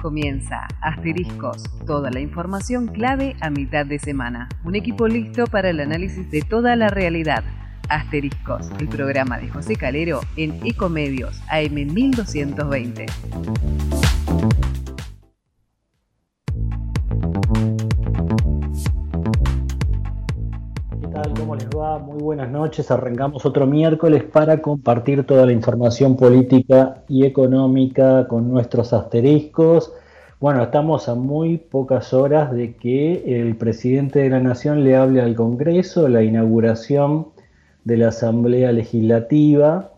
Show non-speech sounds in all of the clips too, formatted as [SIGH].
Comienza Asteriscos, toda la información clave a mitad de semana. Un equipo listo para el análisis de toda la realidad. Asteriscos, el programa de José Calero en Ecomedios AM 1220. Noches. Arrancamos otro miércoles para compartir toda la información política y económica con nuestros asteriscos. Bueno, estamos a muy pocas horas de que el presidente de la Nación le hable al Congreso, la inauguración de la Asamblea Legislativa.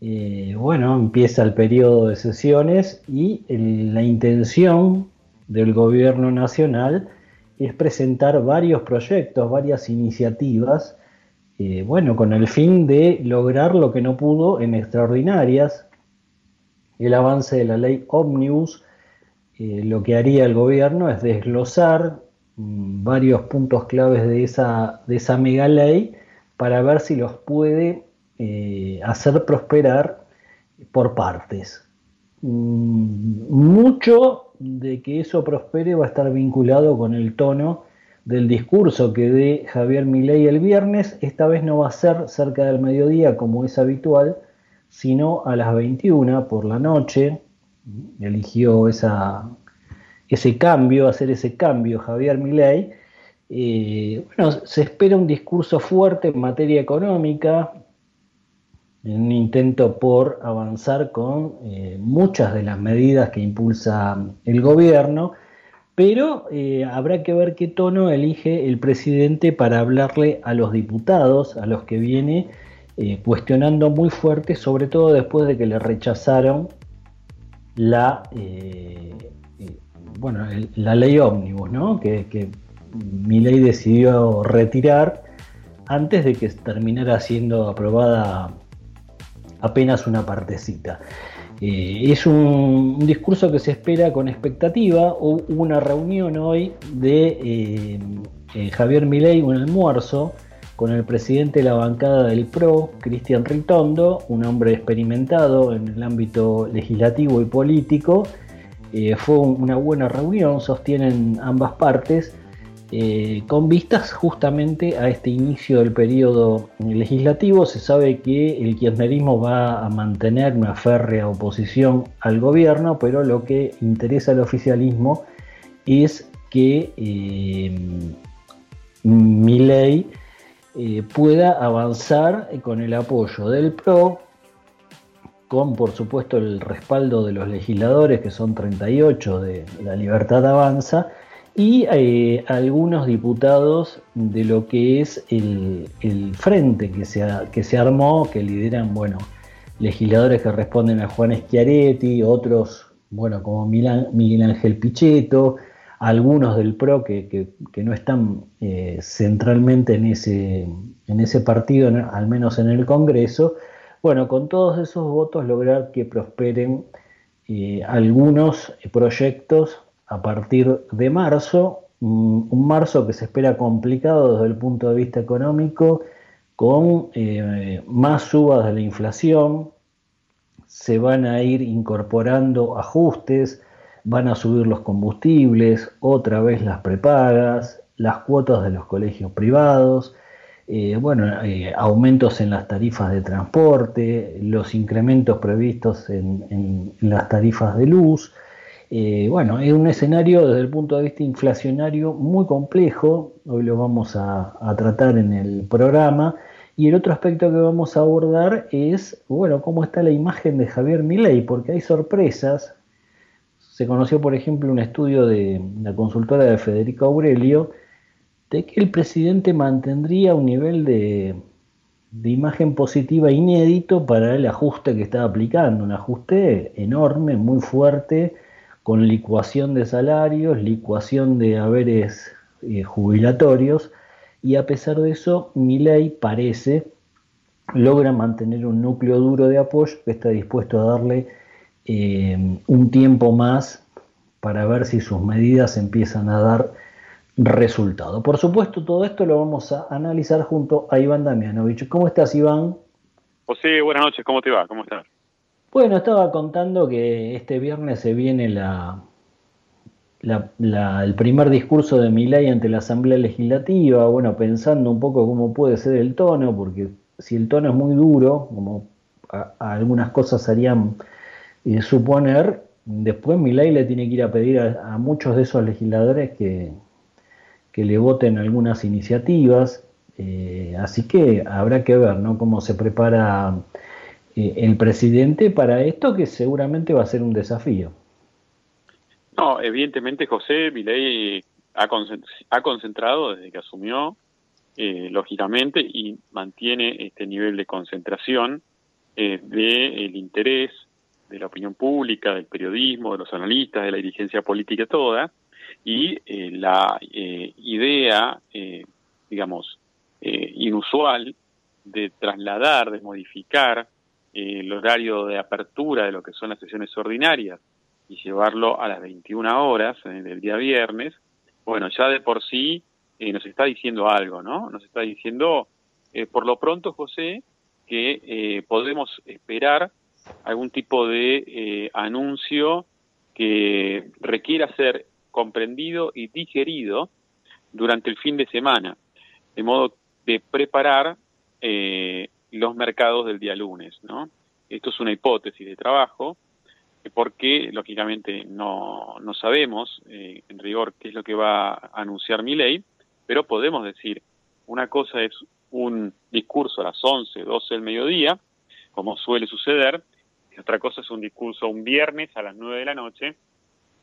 Eh, bueno, empieza el periodo de sesiones y la intención del gobierno nacional es presentar varios proyectos, varias iniciativas, eh, bueno, con el fin de lograr lo que no pudo en extraordinarias, el avance de la ley Omnibus, eh, lo que haría el gobierno es desglosar mm, varios puntos claves de esa, de esa mega ley para ver si los puede eh, hacer prosperar por partes. Mm, mucho de que eso prospere va a estar vinculado con el tono del discurso que dé Javier Milei el viernes. Esta vez no va a ser cerca del mediodía como es habitual, sino a las 21 por la noche. Eligió esa, ese cambio, hacer ese cambio Javier Milei. Eh, bueno, se espera un discurso fuerte en materia económica, en un intento por avanzar con eh, muchas de las medidas que impulsa el gobierno, pero eh, habrá que ver qué tono elige el presidente para hablarle a los diputados, a los que viene eh, cuestionando muy fuerte, sobre todo después de que le rechazaron la, bueno, la ley ómnibus, ¿no? que, que ley decidió retirar antes de que terminara siendo aprobada apenas una partecita. Eh, es un, discurso que se espera con expectativa. Hubo una reunión hoy de eh, eh, Javier Milei, un almuerzo con el presidente de la bancada del PRO, Cristian Ritondo, un hombre experimentado en el ámbito legislativo y político. fue una buena reunión, sostienen ambas partes. Eh, con vistas justamente a este inicio del periodo legislativo, se sabe que el kirchnerismo va a mantener una férrea oposición al gobierno, pero lo que interesa al oficialismo es que eh, mi ley eh, pueda avanzar con el apoyo del PRO, con por supuesto el respaldo de los legisladores, que son 38 de la Libertad Avanza, y eh, algunos diputados de lo que es el, frente que se, que se armó, que lideran, bueno, legisladores que responden a Juan Schiaretti, otros, bueno, como Miguel Ángel Pichetto, algunos del PRO que, no están eh, centralmente en ese, en ese partido, al menos en el Congreso, bueno, con todos esos votos lograr que prosperen eh, algunos proyectos a partir de marzo, un marzo que se espera complicado desde el punto de vista económico, con eh, más subas de la inflación, se van a ir incorporando ajustes, van a subir los combustibles, otra vez las prepagas, las cuotas de los colegios privados, eh, bueno, eh, aumentos en las tarifas de transporte, los incrementos previstos en las tarifas de luz, eh, bueno, es un escenario desde el punto de vista inflacionario muy complejo, hoy lo vamos a, tratar en el programa, y el otro aspecto que vamos a abordar es, bueno, cómo está la imagen de Javier Milei, porque hay sorpresas. Se conoció, por ejemplo, un estudio de la consultora de Federico Aurelio, de que el presidente mantendría un nivel de, de imagen positiva inédito para el ajuste que estaba aplicando, un ajuste enorme, muy fuerte, con licuación de salarios, licuación de haberes eh, jubilatorios, y a pesar de eso, mi ley parece logra mantener un núcleo duro de apoyo que está dispuesto a darle eh, un tiempo más para ver si sus medidas empiezan a dar resultado. Por supuesto, todo esto lo vamos a analizar junto a Iván Damianovich. ¿Cómo estás, Iván? José, buenas noches, ¿cómo te va? ¿Cómo estás? Bueno, estaba contando que este viernes se viene la, el primer discurso de Milei ante la Asamblea Legislativa, bueno, pensando un poco cómo puede ser el tono, porque si el tono es muy duro, como algunas cosas harían eh, suponer, después Milei le tiene que ir a pedir a, muchos de esos legisladores que, que le voten algunas iniciativas, eh, así que habrá que ver ¿no? cómo se prepara el presidente para esto, que seguramente va a ser un desafío. No, evidentemente José Milei ha, concentrado desde que asumió, eh, lógicamente, y mantiene este nivel de concentración eh, del interés de la opinión pública, del periodismo, de los analistas, de la dirigencia política toda, y eh, la eh, idea, digamos, inusual de trasladar, de modificar el horario de apertura de lo que son las sesiones ordinarias y llevarlo a las 21 horas del día viernes, bueno, ya de por sí eh, nos está diciendo algo, ¿no? Nos está diciendo, eh, por lo pronto, José, que eh, podemos esperar algún tipo de anuncio que requiera ser comprendido y digerido durante el fin de semana, de modo de preparar los mercados del día lunes, ¿no? Esto es una hipótesis de trabajo, porque lógicamente no, no sabemos eh, en rigor qué es lo que va a anunciar mi ley, pero podemos decir, una cosa es un discurso a las 11, 12 del mediodía, como suele suceder, y otra cosa es un discurso un viernes a las 9 de la noche,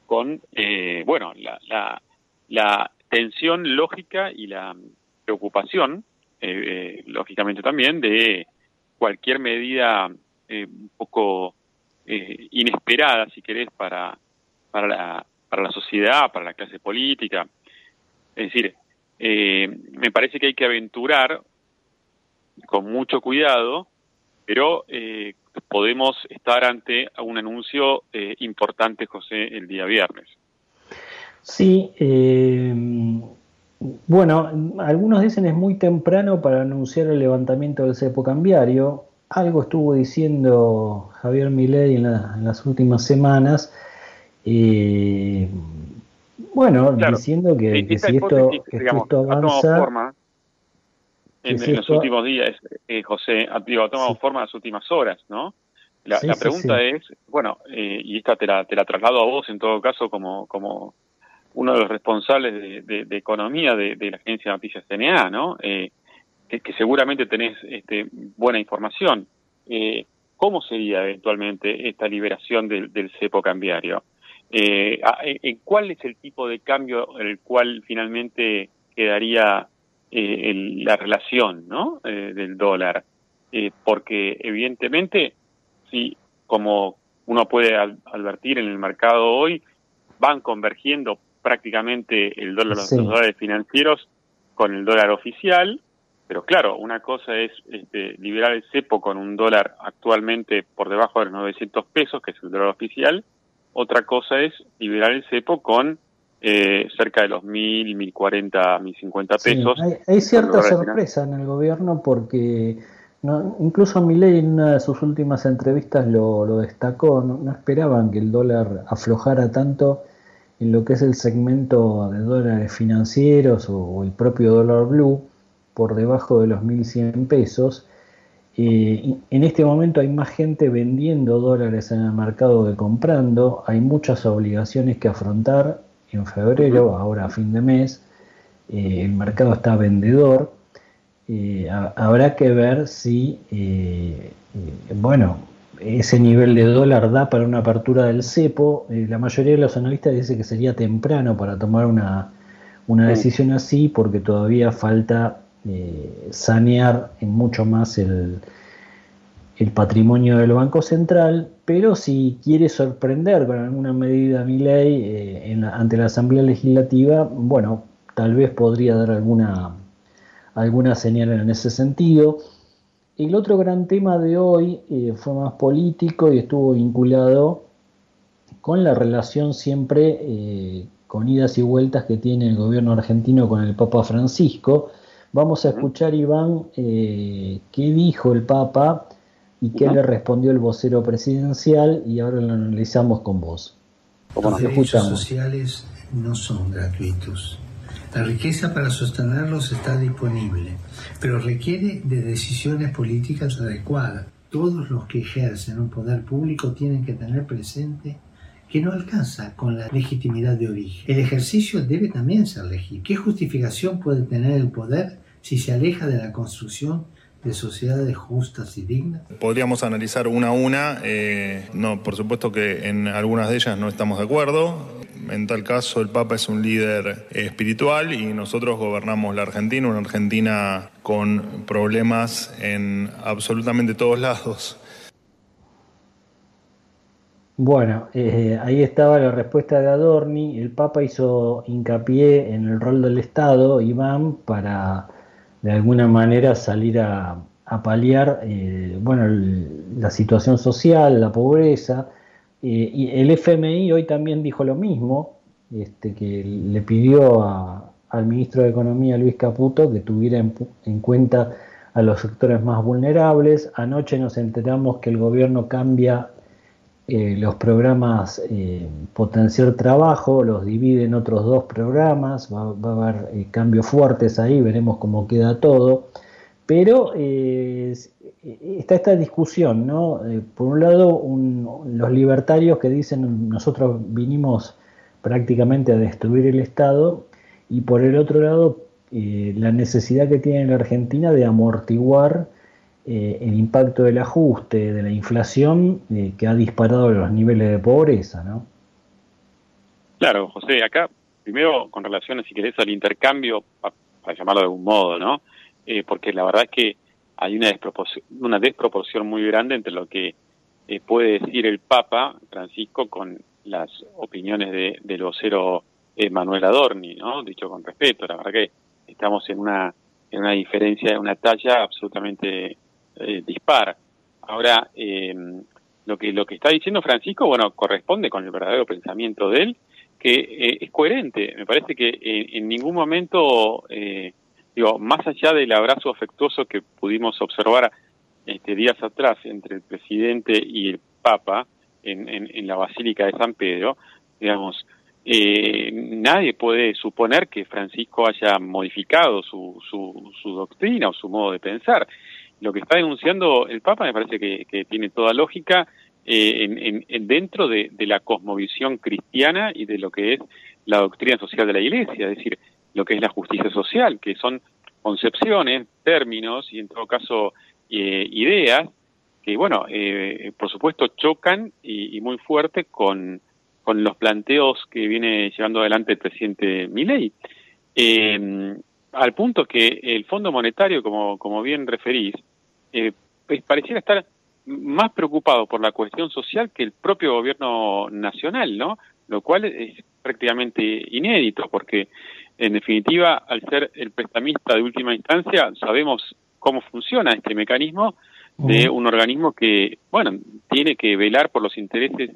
con, eh, bueno, la, la, la, tensión lógica y la preocupación, eh, lógicamente también, de cualquier medida un poco eh, inesperada, si querés, para, para, la, para la sociedad, para la clase política. Es decir, eh, me parece que hay que aventurar con mucho cuidado, pero eh, podemos estar ante un anuncio importante, José, el día viernes. Sí, bueno, algunos dicen es muy temprano para anunciar el levantamiento del cepo cambiario algo estuvo diciendo Javier Milei en, las últimas semanas. Eh, bueno, diciendo que, si, esto, avanza. Forma en, los últimos días, eh, José, ha, tomado forma en las últimas horas, ¿no? La, pregunta es, bueno, eh, y esta te la, te la traslado a vos en todo caso como, como uno de los responsables de, economía de, la agencia de noticias CNA, ¿no? Eh, que, seguramente tenés este, buena información. Eh, ¿Cómo sería eventualmente esta liberación del, cepo cambiario? Eh, ¿Cuál es el tipo de cambio el cual finalmente quedaría eh, la relación ¿no? Eh, del dólar? porque evidentemente, si como uno puede advertir en el mercado hoy, van convergiendo prácticamente el dólar, los dólares financieros con el dólar oficial, pero claro, una cosa es este, liberar el cepo con un dólar actualmente por debajo de los 900 pesos, que es el dólar oficial. Otra cosa es liberar el cepo con eh, cerca de los 1.000, 1.040, 1.050 pesos. hay, cierta sorpresa en el gobierno porque no, incluso Milei en una de sus últimas entrevistas lo, lo destacó, no, esperaban que el dólar aflojara tanto en lo que es el segmento de dólares financieros o el propio dólar blue por debajo de los 1.100 pesos. Eh, en este momento hay más gente vendiendo dólares en el mercado que comprando. Hay muchas obligaciones que afrontar en febrero, ahora a fin de mes. Eh, el mercado está vendedor. Eh, habrá que ver si, bueno, ese nivel de dólar da para una apertura del cepo. la mayoría de los analistas dice que sería temprano para tomar una, una decisión así porque todavía falta eh, sanear en mucho más el, el patrimonio del Banco Central, pero si quiere sorprender con alguna medida mi ley eh, ante la Asamblea Legislativa, bueno, tal vez podría dar alguna, alguna señal en ese sentido. El otro gran tema de hoy eh, fue más político y estuvo vinculado con la relación siempre con idas y vueltas que tiene el gobierno argentino con el Papa Francisco. Vamos a escuchar, Iván, eh, qué dijo el Papa y qué le respondió el vocero presidencial y ahora lo analizamos con vos. Los derechos sociales no son gratuitos. La riqueza para sostenerlos está disponible, pero requiere de decisiones políticas adecuadas. Todos los que ejercen un poder público tienen que tener presente que no alcanza con la legitimidad de origen. El ejercicio debe también ser legítimo. ¿Qué justificación puede tener el poder si se aleja de la construcción de sociedades justas y dignas? Podríamos analizar una a una. Eh, no, por supuesto que en algunas de ellas no estamos de acuerdo. En tal caso, el Papa es un líder espiritual y nosotros gobernamos la Argentina, una Argentina con problemas en absolutamente todos [LAUGHS] lados. Bueno, eh, ahí estaba la respuesta de Adorni. El Papa hizo hincapié en el rol del Estado, Iván, para de alguna manera salir a, paliar eh, bueno, la situación social, la pobreza. Eh, y el FMI hoy también dijo lo mismo, este, que le pidió al ministro de Economía, Luis Caputo, que tuviera en cuenta a los sectores más vulnerables. Anoche nos enteramos que el gobierno cambia eh, los programas eh, Potenciar Trabajo, los divide en otros dos programas, va, a haber cambios fuertes ahí, veremos cómo queda todo. Pero está esta discusión, ¿no? por un lado, los libertarios que dicen nosotros vinimos prácticamente a destruir el Estado, y por el otro lado, la necesidad que tiene la Argentina de amortiguar eh, el impacto del ajuste, de la inflación, eh, que ha disparado los niveles de pobreza, ¿no? Claro, José, acá, primero con relación, si querés, al intercambio, para, llamarlo de algún modo, ¿no? Eh, porque la verdad es que hay una desproporción, una desproporción muy grande entre lo que puede decir el Papa Francisco con las opiniones de, del vocero Manuel Adorni, ¿no? Dicho con respeto, la verdad que estamos en una en una diferencia, una talla absolutamente eh, dispara. Ahora, eh, lo que lo que está diciendo Francisco, bueno, corresponde con el verdadero pensamiento de él, que eh, es coherente. Me parece que en ningún momento, digo, más allá del abrazo afectuoso que pudimos observar este, días atrás entre el presidente y el Papa en, en, la Basílica de San Pedro, digamos, nadie puede suponer que Francisco haya modificado su, su, su doctrina o su modo de pensar. Lo que está denunciando el Papa me parece que, tiene toda lógica eh, en, dentro de, la cosmovisión cristiana y de lo que es la doctrina social de la Iglesia, es decir, lo que es la justicia social, que son concepciones, términos y en todo caso eh, ideas que, bueno, eh, por supuesto chocan y, muy fuerte con, con los planteos que viene llevando adelante el presidente Milei. al punto que el Fondo Monetario, como, como bien referís, eh, pareciera estar más preocupado por la cuestión social que el propio gobierno nacional, ¿no? Lo cual es prácticamente inédito, porque en definitiva, al ser el prestamista de última instancia, sabemos cómo funciona este mecanismo de un organismo que, bueno, tiene que velar por los intereses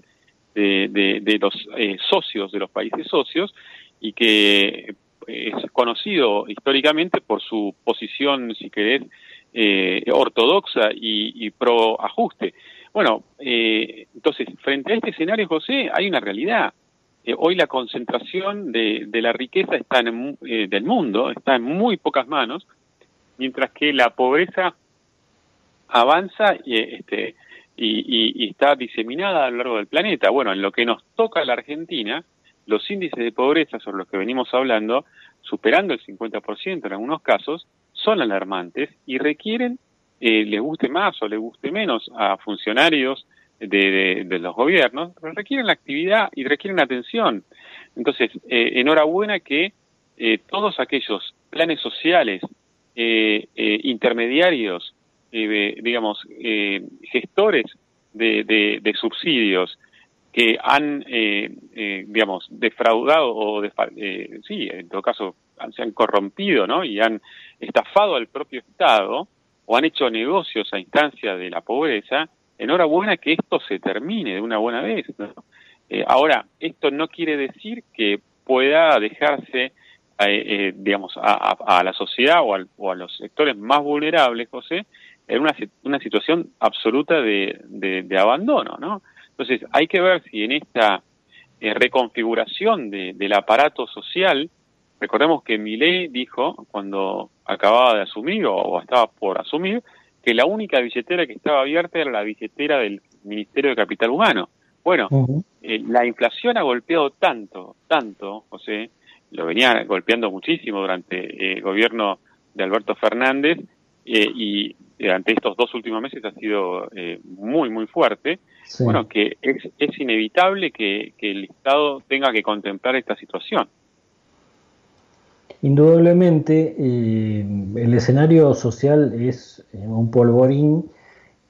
de, los eh, socios, de los países socios, y que es conocido históricamente por su posición, si querés, eh, ortodoxa y, pro ajuste. Bueno, eh, entonces, frente a este escenario, José, hay una realidad. Eh, hoy la concentración de, la riqueza está en, del mundo está en muy pocas manos, mientras que la pobreza avanza y, este, y, está diseminada a lo largo del planeta. Bueno, en lo que nos toca a la Argentina, los índices de pobreza sobre los que venimos hablando, superando el 50% en algunos casos, son alarmantes y requieren, eh, le guste más o le guste menos a funcionarios de, los gobiernos, requieren la actividad y requieren atención. Entonces, eh, enhorabuena que eh, todos aquellos planes sociales eh, intermediarios, digamos, gestores de, subsidios que han, digamos, defraudado o, sí, en todo caso, se han corrompido, ¿no? Y han estafado al propio Estado o han hecho negocios a instancia de la pobreza, enhorabuena que esto se termine de una buena vez. Eh, ahora, esto no quiere decir que pueda dejarse, eh, eh, digamos, a, la sociedad o, o, a los sectores más vulnerables, José, en una, una situación absoluta de, de, abandono, ¿no? Entonces, hay que ver si en esta reconfiguración del aparato social. Recordemos que Milei dijo, cuando acababa de asumir o, estaba por asumir, que la única billetera que estaba abierta era la billetera del Ministerio de Capital Humano. Bueno, eh, la inflación ha golpeado tanto, tanto, José, lo venía golpeando muchísimo durante el gobierno de Alberto Fernández eh, y durante estos dos últimos meses ha sido eh, muy, muy fuerte. Bueno, que es, es inevitable que, el Estado tenga que contemplar esta situación. Indudablemente, el escenario social es un polvorín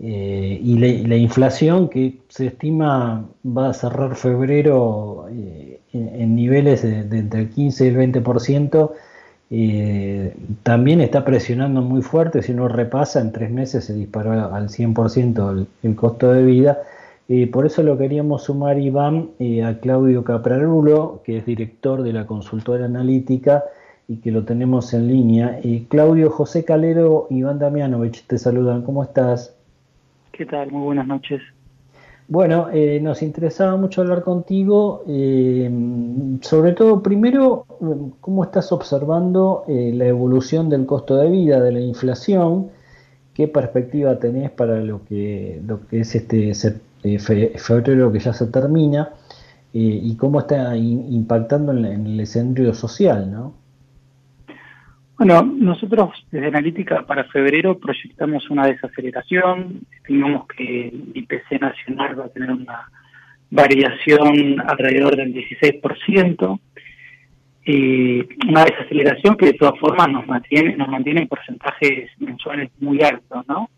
eh, y la, inflación que se estima va a cerrar febrero eh, en, niveles de, entre el 15 y el 20%, eh, también está presionando muy fuerte, si uno repasa, en tres meses se disparó al 100% el, costo de vida. por eso lo queríamos sumar, Iván, a Claudio Caprarulo, que es director de la consultora analítica y que lo tenemos en línea. Claudio, José Calero, Iván Damianovich, te saludan, ¿cómo estás? ¿Qué tal? Muy buenas noches. Bueno, eh, nos interesaba mucho hablar contigo, eh, sobre todo primero, cómo estás observando eh, la evolución del costo de vida, de la inflación, qué perspectiva tenés para lo que, lo que es este febrero que ya se termina y cómo está impactando en, en el escenario social, ¿no? Bueno, nosotros desde Analítica para febrero proyectamos una desaceleración, estimamos que el IPC nacional va a tener una variación alrededor del 16%, y una desaceleración que de todas formas nos mantiene, nos mantiene en porcentajes mensuales muy altos, ¿no?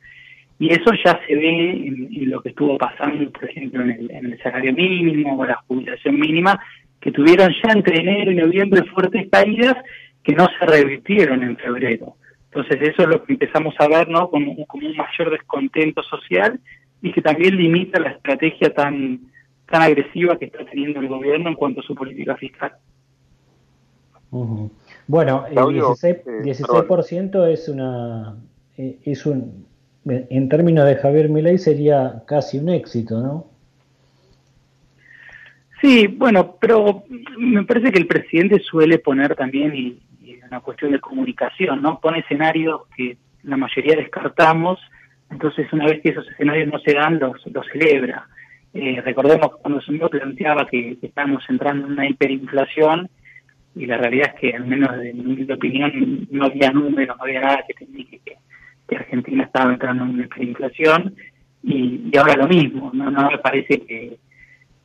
Y eso ya se ve en, lo que estuvo pasando, por ejemplo, en el, en el salario mínimo o la jubilación mínima, que tuvieron ya entre enero y noviembre fuertes caídas que no se revirtieron en febrero. Entonces eso es lo que empezamos a ver ¿no? como, un mayor descontento social y que también limita la estrategia tan, tan agresiva que está teniendo el gobierno en cuanto a su política fiscal. Bueno, el 16%, es una eh, es un en términos de Javier Milei sería casi un éxito, ¿no? Sí, bueno, pero me parece que el presidente suele poner también, y, una cuestión de comunicación, ¿no? Pone escenarios que la mayoría descartamos, entonces una vez que esos escenarios no se dan, los, los celebra. Eh, recordemos que cuando se planteaba que, estamos entrando en una hiperinflación, y la realidad es que, al menos de mi opinión, no había números, no había nada que te indique que, Argentina estaba entrando en una hiperinflación, y, y ahora lo mismo, no, no me parece que,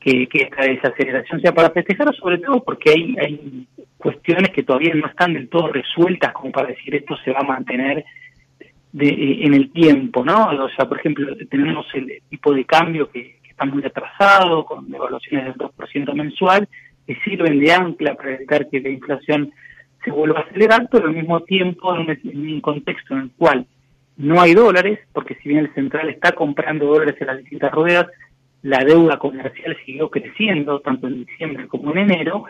que, que esta desaceleración sea para festejar, sobre todo porque hay, hay cuestiones que todavía no están del todo resueltas como para decir esto se va a mantener de, eh, en el tiempo, ¿no? O sea, por ejemplo, tenemos el tipo de cambio que, está muy atrasado, con devaluaciones del 2% mensual, que sirven de ancla para evitar que la inflación se vuelva a acelerar, pero al mismo tiempo en un, contexto en el cual no hay dólares, porque si bien el central está comprando dólares en las distintas ruedas, la deuda comercial siguió creciendo, tanto en diciembre como en enero,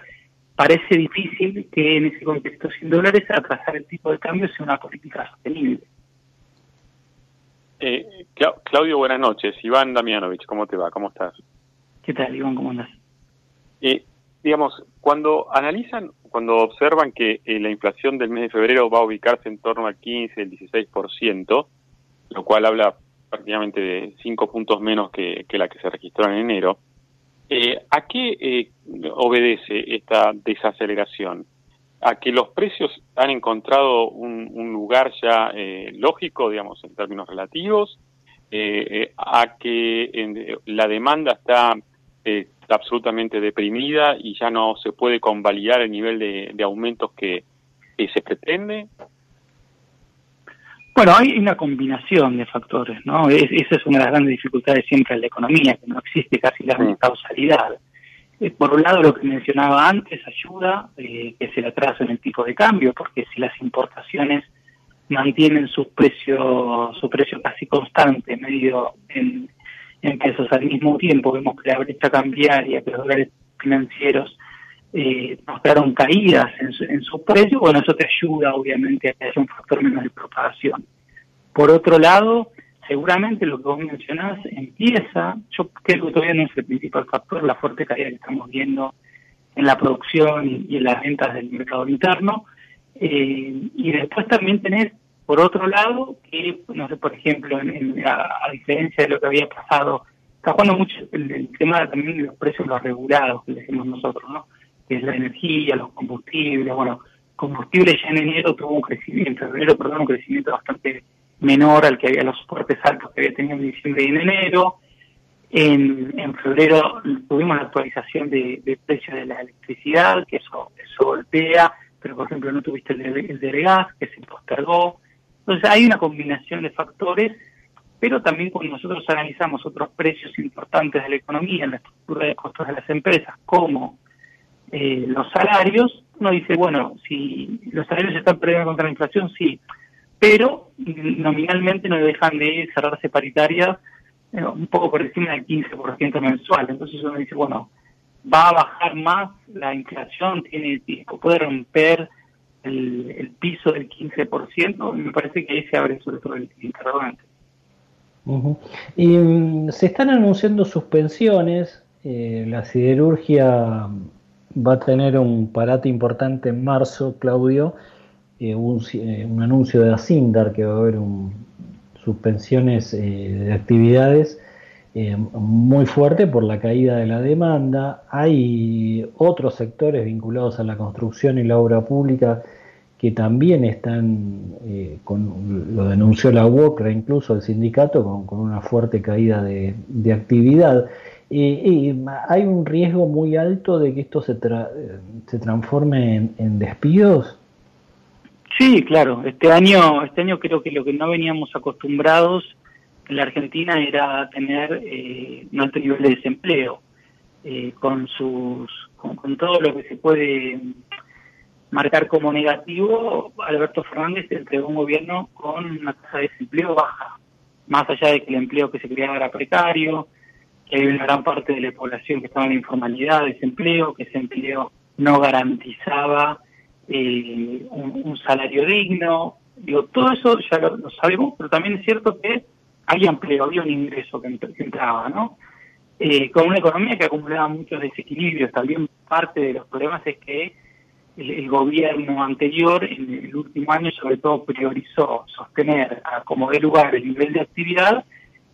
parece difícil que en ese contexto sin dólares atrasar el tipo de cambio sea una política sostenible. Eh, Claudio, buenas noches. Iván Damianovich, ¿cómo te va? ¿Cómo estás? ¿Qué tal, Iván? ¿Cómo andas? Eh, digamos, cuando analizan, cuando observan que eh, la inflación del mes de febrero va a ubicarse en torno al 15, el 16%, lo cual habla prácticamente de 5 puntos menos que, que la que se registró en enero, eh, ¿A qué eh, obedece esta desaceleración? ¿A que los precios han encontrado un, lugar ya eh, lógico, digamos, en términos relativos? ¿A que la demanda está, absolutamente deprimida y ya no se puede convalidar el nivel de, aumentos que se pretende? Bueno, hay una combinación de factores, ¿no? esa es una de las grandes dificultades siempre en la economía, que no existe casi la causalidad. Eh, por un lado, lo que mencionaba antes ayuda, eh, que es el atraso en el tipo de cambio, porque si las importaciones mantienen sus precios, su precio casi constante, medio en, en pesos al mismo tiempo, vemos que la brecha cambiaria, que los dólares financieros eh, mostraron caídas en su, en su precio, bueno, eso te ayuda obviamente a que haya un factor menos de propagación. Por otro lado, seguramente lo que vos mencionás empieza, yo creo que todavía no es el principal factor, la fuerte caída que estamos viendo en la producción y en las ventas del mercado interno, eh, y después también tenés, por otro lado, que, no sé, por ejemplo, a, diferencia de lo que había pasado, está jugando mucho el, tema también de los precios los regulados, que decimos nosotros, ¿no? Que es la energía, los combustibles, bueno, combustible ya en enero tuvo un crecimiento, en febrero, perdón, un crecimiento bastante menor al que había los soportes altos que había tenido en diciembre y en enero. En, en febrero tuvimos la actualización de, de precios de la electricidad, que eso, eso golpea, pero por ejemplo no tuviste el de, el de gas, que se postergó. Entonces hay una combinación de factores, pero también cuando nosotros analizamos otros precios importantes de la economía, en la estructura de costos de las empresas, como eh, los salarios, uno dice, bueno, si los salarios están perdiendo contra la inflación, sí, pero nominalmente no dejan de cerrarse paritarias eh, un poco por encima del 15% mensual. Entonces uno dice, bueno, va a bajar más la inflación, tiene puede romper el, piso del 15%, me parece que ahí se abre sobre todo el interrogante. Y mm, se están anunciando suspensiones, eh, la siderurgia va a tener un parate importante en marzo, Claudio, eh, eh, un, anuncio de Asindar que va a haber suspensiones eh, de actividades muy fuerte por la caída de la demanda. Hay otros sectores vinculados a la construcción y la obra pública que también están, con, lo denunció la UOCRA, incluso el sindicato, con, una fuerte caída de, actividad. Y, hay un riesgo muy alto de que esto se, se transforme en despidos. Sí, claro. Este año, este año creo que lo que no veníamos acostumbrados en la Argentina era tener eh, alto nivel de desempleo, eh, con sus, con, todo lo que se puede marcar como negativo. Alberto Fernández entregó un gobierno con una tasa de desempleo baja, más allá de que el empleo que se creaba era precario, que hay una gran parte de la población que estaba en informalidad, desempleo, que ese empleo no garantizaba eh, un, salario digno, digo, todo eso ya lo, sabemos, pero también es cierto que había empleo, había un ingreso que, entraba, ¿no? Eh, con una economía que acumulaba muchos desequilibrios, también parte de los problemas es que el, gobierno anterior en el último año sobre todo priorizó sostener a como de lugar el nivel de actividad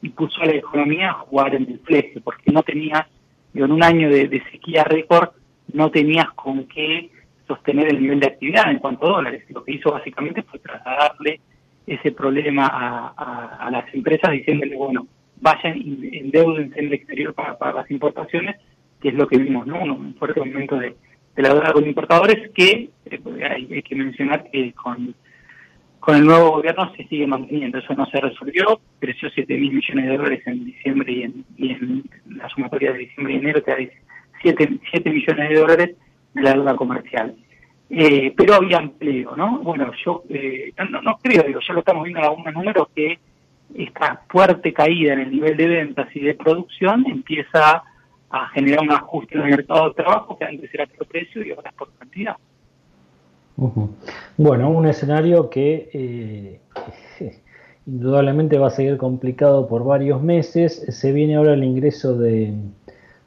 y puso a la economía a jugar en el fleje, porque no tenías, en un año de, sequía récord, no tenías con qué sostener el nivel de actividad en cuanto a dólares. Lo que hizo básicamente fue trasladarle ese problema a, las empresas diciéndole, bueno, vayan endeudense en el exterior para, las importaciones, que es lo que vimos, ¿no? Un fuerte aumento de, la deuda con importadores que eh, hay, que mencionar que con, con el nuevo gobierno se sigue manteniendo. Eso no se resolvió, creció 7 mil millones de dólares en diciembre y en, y en la sumatoria de diciembre y enero te da 7, 7 millones de dólares de la deuda comercial. Eh, pero había empleo, ¿no? Bueno, yo eh, no, no, creo, digo, ya lo estamos viendo en algunos números que esta fuerte caída en el nivel de ventas y de producción empieza a generar un ajuste en el mercado de trabajo que antes era por precio y ahora es por cantidad. Bueno, un escenario que eh, [LAUGHS] indudablemente va a seguir complicado por varios meses. Se viene ahora el ingreso de,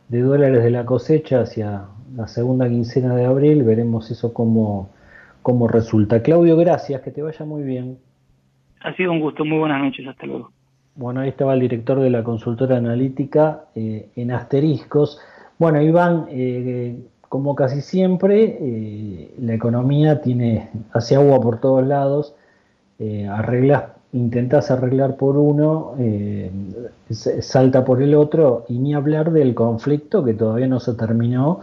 de dólares de la cosecha hacia la segunda quincena de abril, veremos eso cómo, cómo resulta. Claudio, gracias, que te vaya muy bien. Ha sido un gusto, muy buenas noches, hasta luego. Bueno, ahí estaba el director de la consultora analítica eh, en asteriscos. Bueno, Iván, eh, como casi siempre, eh, la economía tiene hacia agua por todos lados, arreglas intentas arreglar por uno, eh, salta por el otro, y ni hablar del conflicto que todavía no se terminó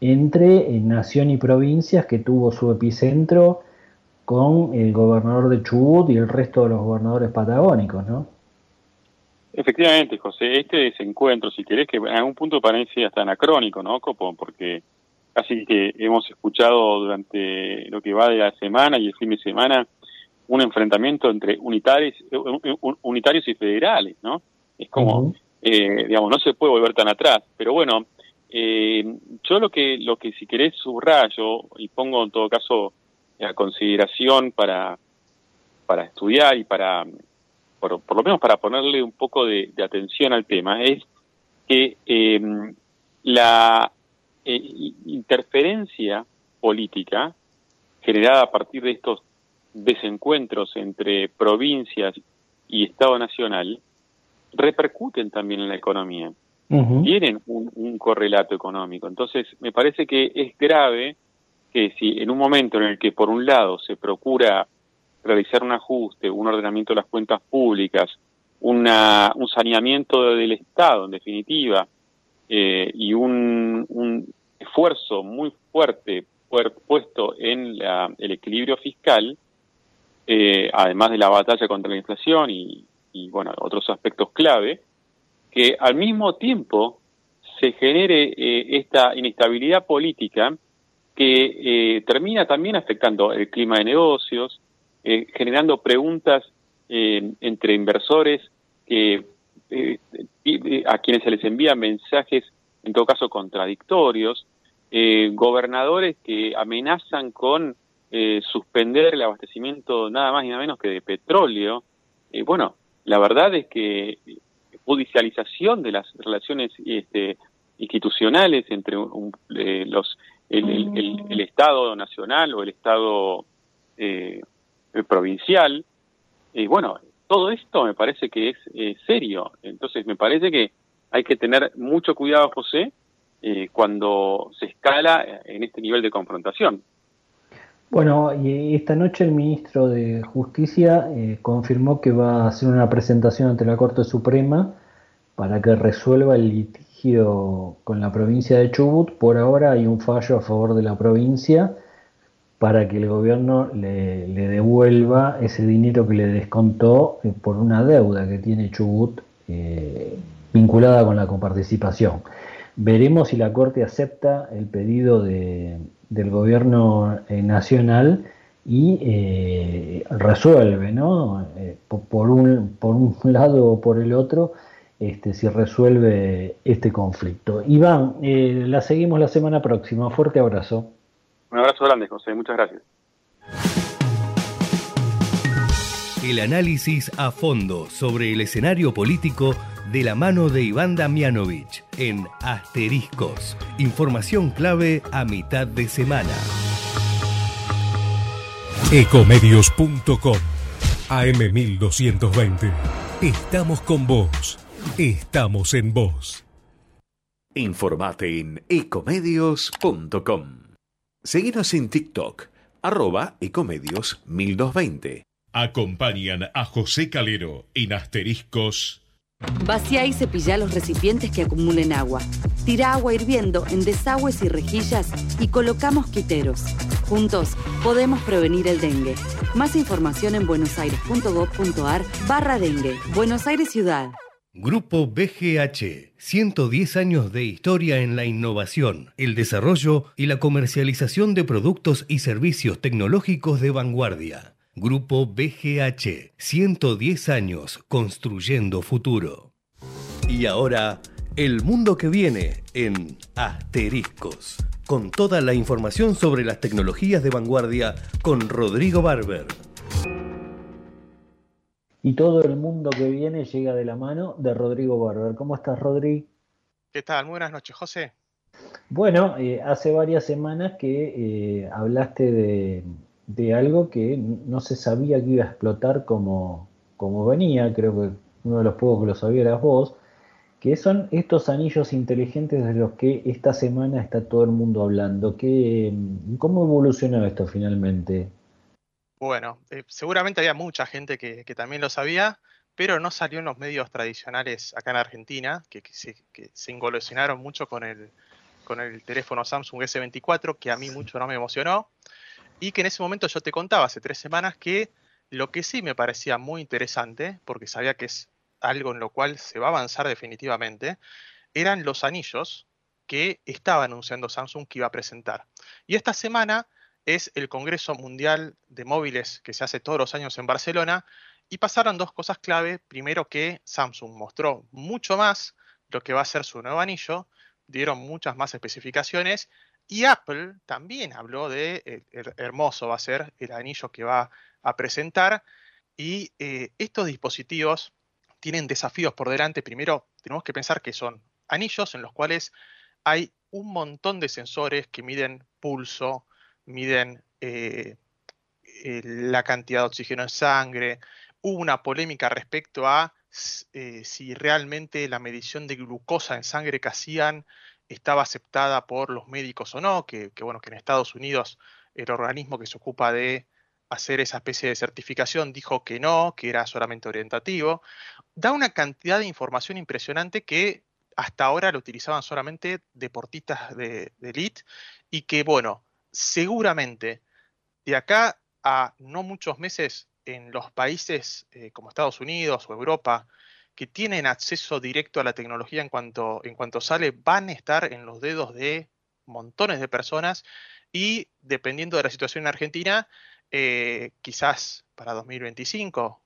entre eh, nación y provincias que tuvo su epicentro con el gobernador de Chubut y el resto de los gobernadores patagónicos, ¿no? Efectivamente, José, este desencuentro, si querés, que en algún punto parece hasta anacrónico, ¿no, Copo? Porque casi que hemos escuchado durante lo que va de la semana y el fin de semana un enfrentamiento entre unitarios, unitarios y federales, ¿no? Es como, eh, digamos, no se puede volver tan atrás. Pero bueno, eh, yo lo que, lo que si querés subrayo y pongo en todo caso a consideración para, para estudiar y para, por, por, lo menos para ponerle un poco de, atención al tema, es que em, la eh, interferencia política generada a partir de estos desencuentros entre provincias y Estado Nacional repercuten también en la economía. Tienen un, un, correlato económico. Entonces, me parece que es grave que si en un momento en el que, por un lado, se procura realizar un ajuste, un ordenamiento de las cuentas públicas, una, un saneamiento del Estado, en definitiva, eh, y un, esfuerzo muy fuerte puesto en el equilibrio fiscal, eh, además de la batalla contra la inflación y, bueno, otros aspectos clave, que al mismo tiempo se genere eh, esta inestabilidad política que termina también afectando el clima de negocios, eh, generando preguntas eh, entre inversores que eh, a quienes se les envían mensajes, en todo caso contradictorios, gobernadores que amenazan con suspender el abastecimiento nada más y nada menos que de petróleo. bueno, la verdad es que judicialización de las relaciones este, institucionales entre los el, Estado nacional o el Estado eh, provincial. Y bueno, todo esto me parece que es serio. Entonces me parece que hay que tener mucho cuidado, José, eh, cuando se escala en este nivel de confrontación. Bueno, y esta noche el ministro de Justicia eh, confirmó que va a hacer una presentación ante la Corte Suprema para que resuelva el litigio con la provincia de Chubut. Por ahora hay un fallo a favor de la provincia para que el gobierno le, devuelva ese dinero que le descontó eh, por una deuda que tiene Chubut eh, vinculada con la coparticipación. Veremos si la Corte acepta el pedido del gobierno eh, nacional y resuelve, ¿no? por, un, por un [LAUGHS] lado o por el otro, este, si resuelve este conflicto. Iván, la seguimos la semana próxima. Fuerte abrazo. Un abrazo grande, José. Muchas gracias. El análisis a fondo sobre el escenario político de la mano de Iván Damianovich en Asteriscos. Información clave a mitad de semana. Ecomedios.com AM1220. Estamos con vos. Estamos en vos. Informate en ecomedios.com. Seguinos en TikTok, arroba ecomedios 1220. Acompañan a José Calero en asteriscos. Vacía y cepilla los recipientes que acumulen agua. Tira agua hirviendo en desagües y rejillas y colocamos quiteros. Juntos podemos prevenir el dengue. Más información en buenosaires.gov.ar barra dengue. Buenos Aires Ciudad. Grupo BGH, 110 años de historia en la innovación, el desarrollo y la comercialización de productos y servicios tecnológicos de vanguardia. Grupo BGH, 110 años construyendo futuro. Y ahora, el mundo que viene en Asteriscos, con toda la información sobre las tecnologías de vanguardia con Rodrigo Barber y todo el mundo que viene llega de la mano de Rodrigo Barber. ¿Cómo estás, Rodrigo? ¿Qué tal? Muy buenas noches, José. Bueno, eh, hace varias semanas que eh, hablaste de, algo que no se sabía que iba a explotar como, como venía, creo que uno de los pocos que lo sabía eras vos, que son estos anillos inteligentes de los que esta semana está todo el mundo hablando. ¿Qué, ¿Cómo evolucionó esto finalmente? Bueno, eh, seguramente había mucha gente que, también lo sabía, pero no salió en los medios tradicionales acá en Argentina, que, se, que mucho con el, con el teléfono Samsung S24, que a mí mucho no me emocionó, y que en ese momento yo te contaba hace tres semanas que lo que sí me parecía muy interesante, porque sabía que es algo en lo cual se va a avanzar definitivamente, eran los anillos que estaba anunciando Samsung que iba a presentar. Y esta semana es el Congreso Mundial de Móviles que se hace todos los años en Barcelona y pasaron dos cosas clave. Primero que Samsung mostró mucho más lo que va a ser su nuevo anillo, dieron muchas más especificaciones y Apple también habló de el, hermoso va a ser el anillo que va a presentar Y eh, estos dispositivos tienen desafíos por delante. Primero, tenemos que pensar que son anillos en los cuales hay un montón de sensores que miden pulso, miden eh, eh, la cantidad de oxígeno en sangre. Hubo una polémica respecto a si realmente la medición de glucosa en sangre que hacían estaba aceptada por los médicos o no, que, bueno, que en Estados Unidos el organismo que se ocupa de hacer esa especie de certificación dijo que no, que era solamente orientativo. Da una cantidad de información impresionante que hasta ahora lo utilizaban solamente deportistas de, elite y que, bueno, seguramente de acá a no muchos meses en los países eh, como Estados Unidos o Europa, que tienen acceso directo a la tecnología en cuanto, en cuanto sale, van a estar en los dedos de montones de personas y dependiendo de la situación en Argentina, eh, quizás para 2025,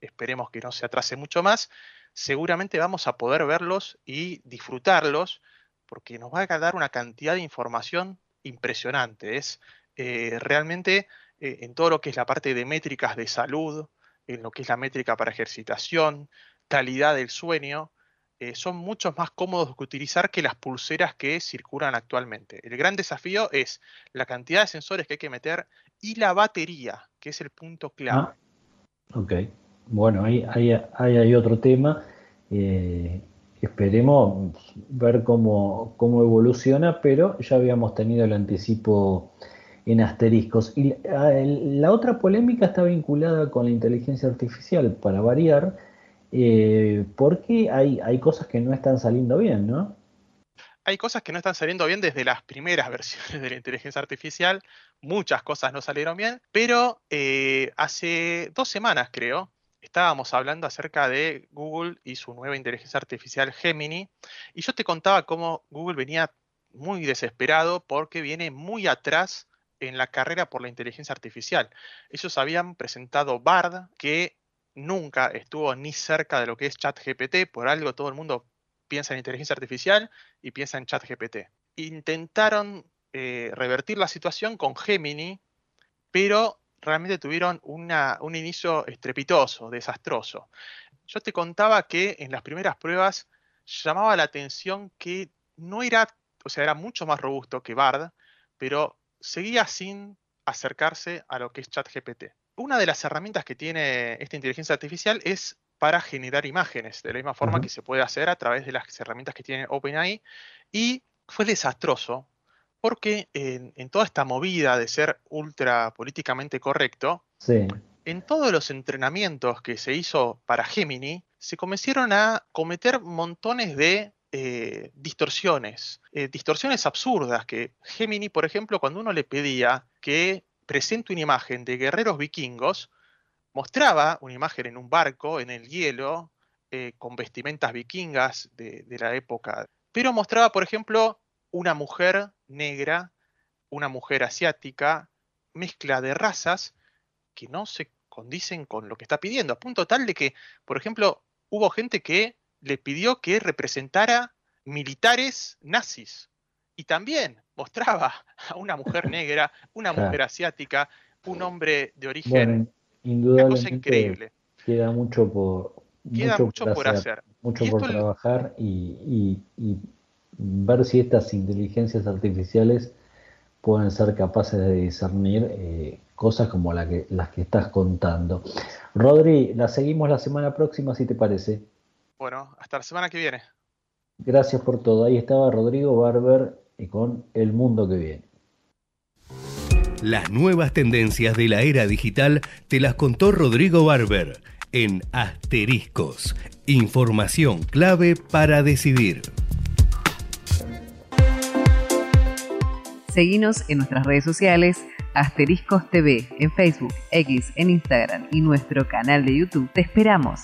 esperemos que no se atrase mucho más, seguramente vamos a poder verlos y disfrutarlos porque nos va a dar una cantidad de información impresionante. Es eh, realmente eh, en todo lo que es la parte de métricas de salud, en lo que es la métrica para ejercitación, calidad del sueño, eh, son mucho más cómodos que utilizar que las pulseras que circulan actualmente. El gran desafío es la cantidad de sensores que hay que meter y la batería, que es el punto clave. Ah, ok, bueno, ahí hay, otro tema. Esperemos ver cómo, cómo evoluciona, pero ya habíamos tenido el anticipo en asteriscos. Y ah, la otra polémica está vinculada con la inteligencia artificial, para variar eh, porque hay, hay cosas que no están saliendo bien, ¿no? Hay cosas que no están saliendo bien desde las primeras [LAUGHS] versiones de la inteligencia artificial, muchas cosas no salieron bien, pero eh, hace dos semanas creo, estábamos hablando acerca de Google y su nueva inteligencia artificial Gemini, y yo te contaba cómo Google venía muy desesperado porque viene muy atrás en la carrera por la inteligencia artificial. Ellos habían presentado Bard, que nunca estuvo ni cerca de lo que es ChatGPT, por algo todo el mundo piensa en inteligencia artificial y piensa en ChatGPT. Intentaron eh, revertir la situación con Gemini, pero realmente tuvieron un inicio estrepitoso, desastroso. Yo te contaba que en las primeras pruebas llamaba la atención que no era, o sea, era mucho más robusto que Bard, pero seguía sin acercarse a lo que es ChatGPT una de las herramientas que tiene esta inteligencia artificial es para generar imágenes, de la misma forma que se puede hacer a través de las herramientas que tiene OpenAI. Y fue desastroso porque en, toda esta movida de ser ultra políticamente correcto, en todos los entrenamientos que se hizo para Gemini, se comenzaron a cometer montones de eh, distorsiones, eh, distorsiones absurdas que Gemini, por ejemplo, cuando uno le pedía que presenta una imagen de guerreros vikingos, mostraba una imagen en un barco, en el hielo, eh, con vestimentas vikingas de, la época, pero mostraba, por ejemplo, una mujer negra, una mujer asiática, mezcla de razas que no se condicen con lo que está pidiendo, a punto tal de que, por ejemplo, hubo gente que le pidió que representara militares nazis. Y también mostraba a una mujer [LAUGHS] negra, una mujer asiática, un hombre de origen. una cosa increíble. Queda mucho por, queda mucho, por, hacer, Mucho por trabajar y, ver si estas inteligencias artificiales pueden ser capaces de discernir eh, cosas como la que, las que estás contando. Rodri, la seguimos la semana próxima, si te parece. Bueno, hasta la semana que viene. Gracias por todo. Ahí estaba Rodrigo Barber y con el mundo que viene. Las nuevas tendencias de la era digital te las contó Rodrigo Barber en Asteriscos. Información clave para decidir. Seguinos en nuestras redes sociales Asteriscos TV en Facebook, X, en Instagram y nuestro canal de YouTube. Te esperamos.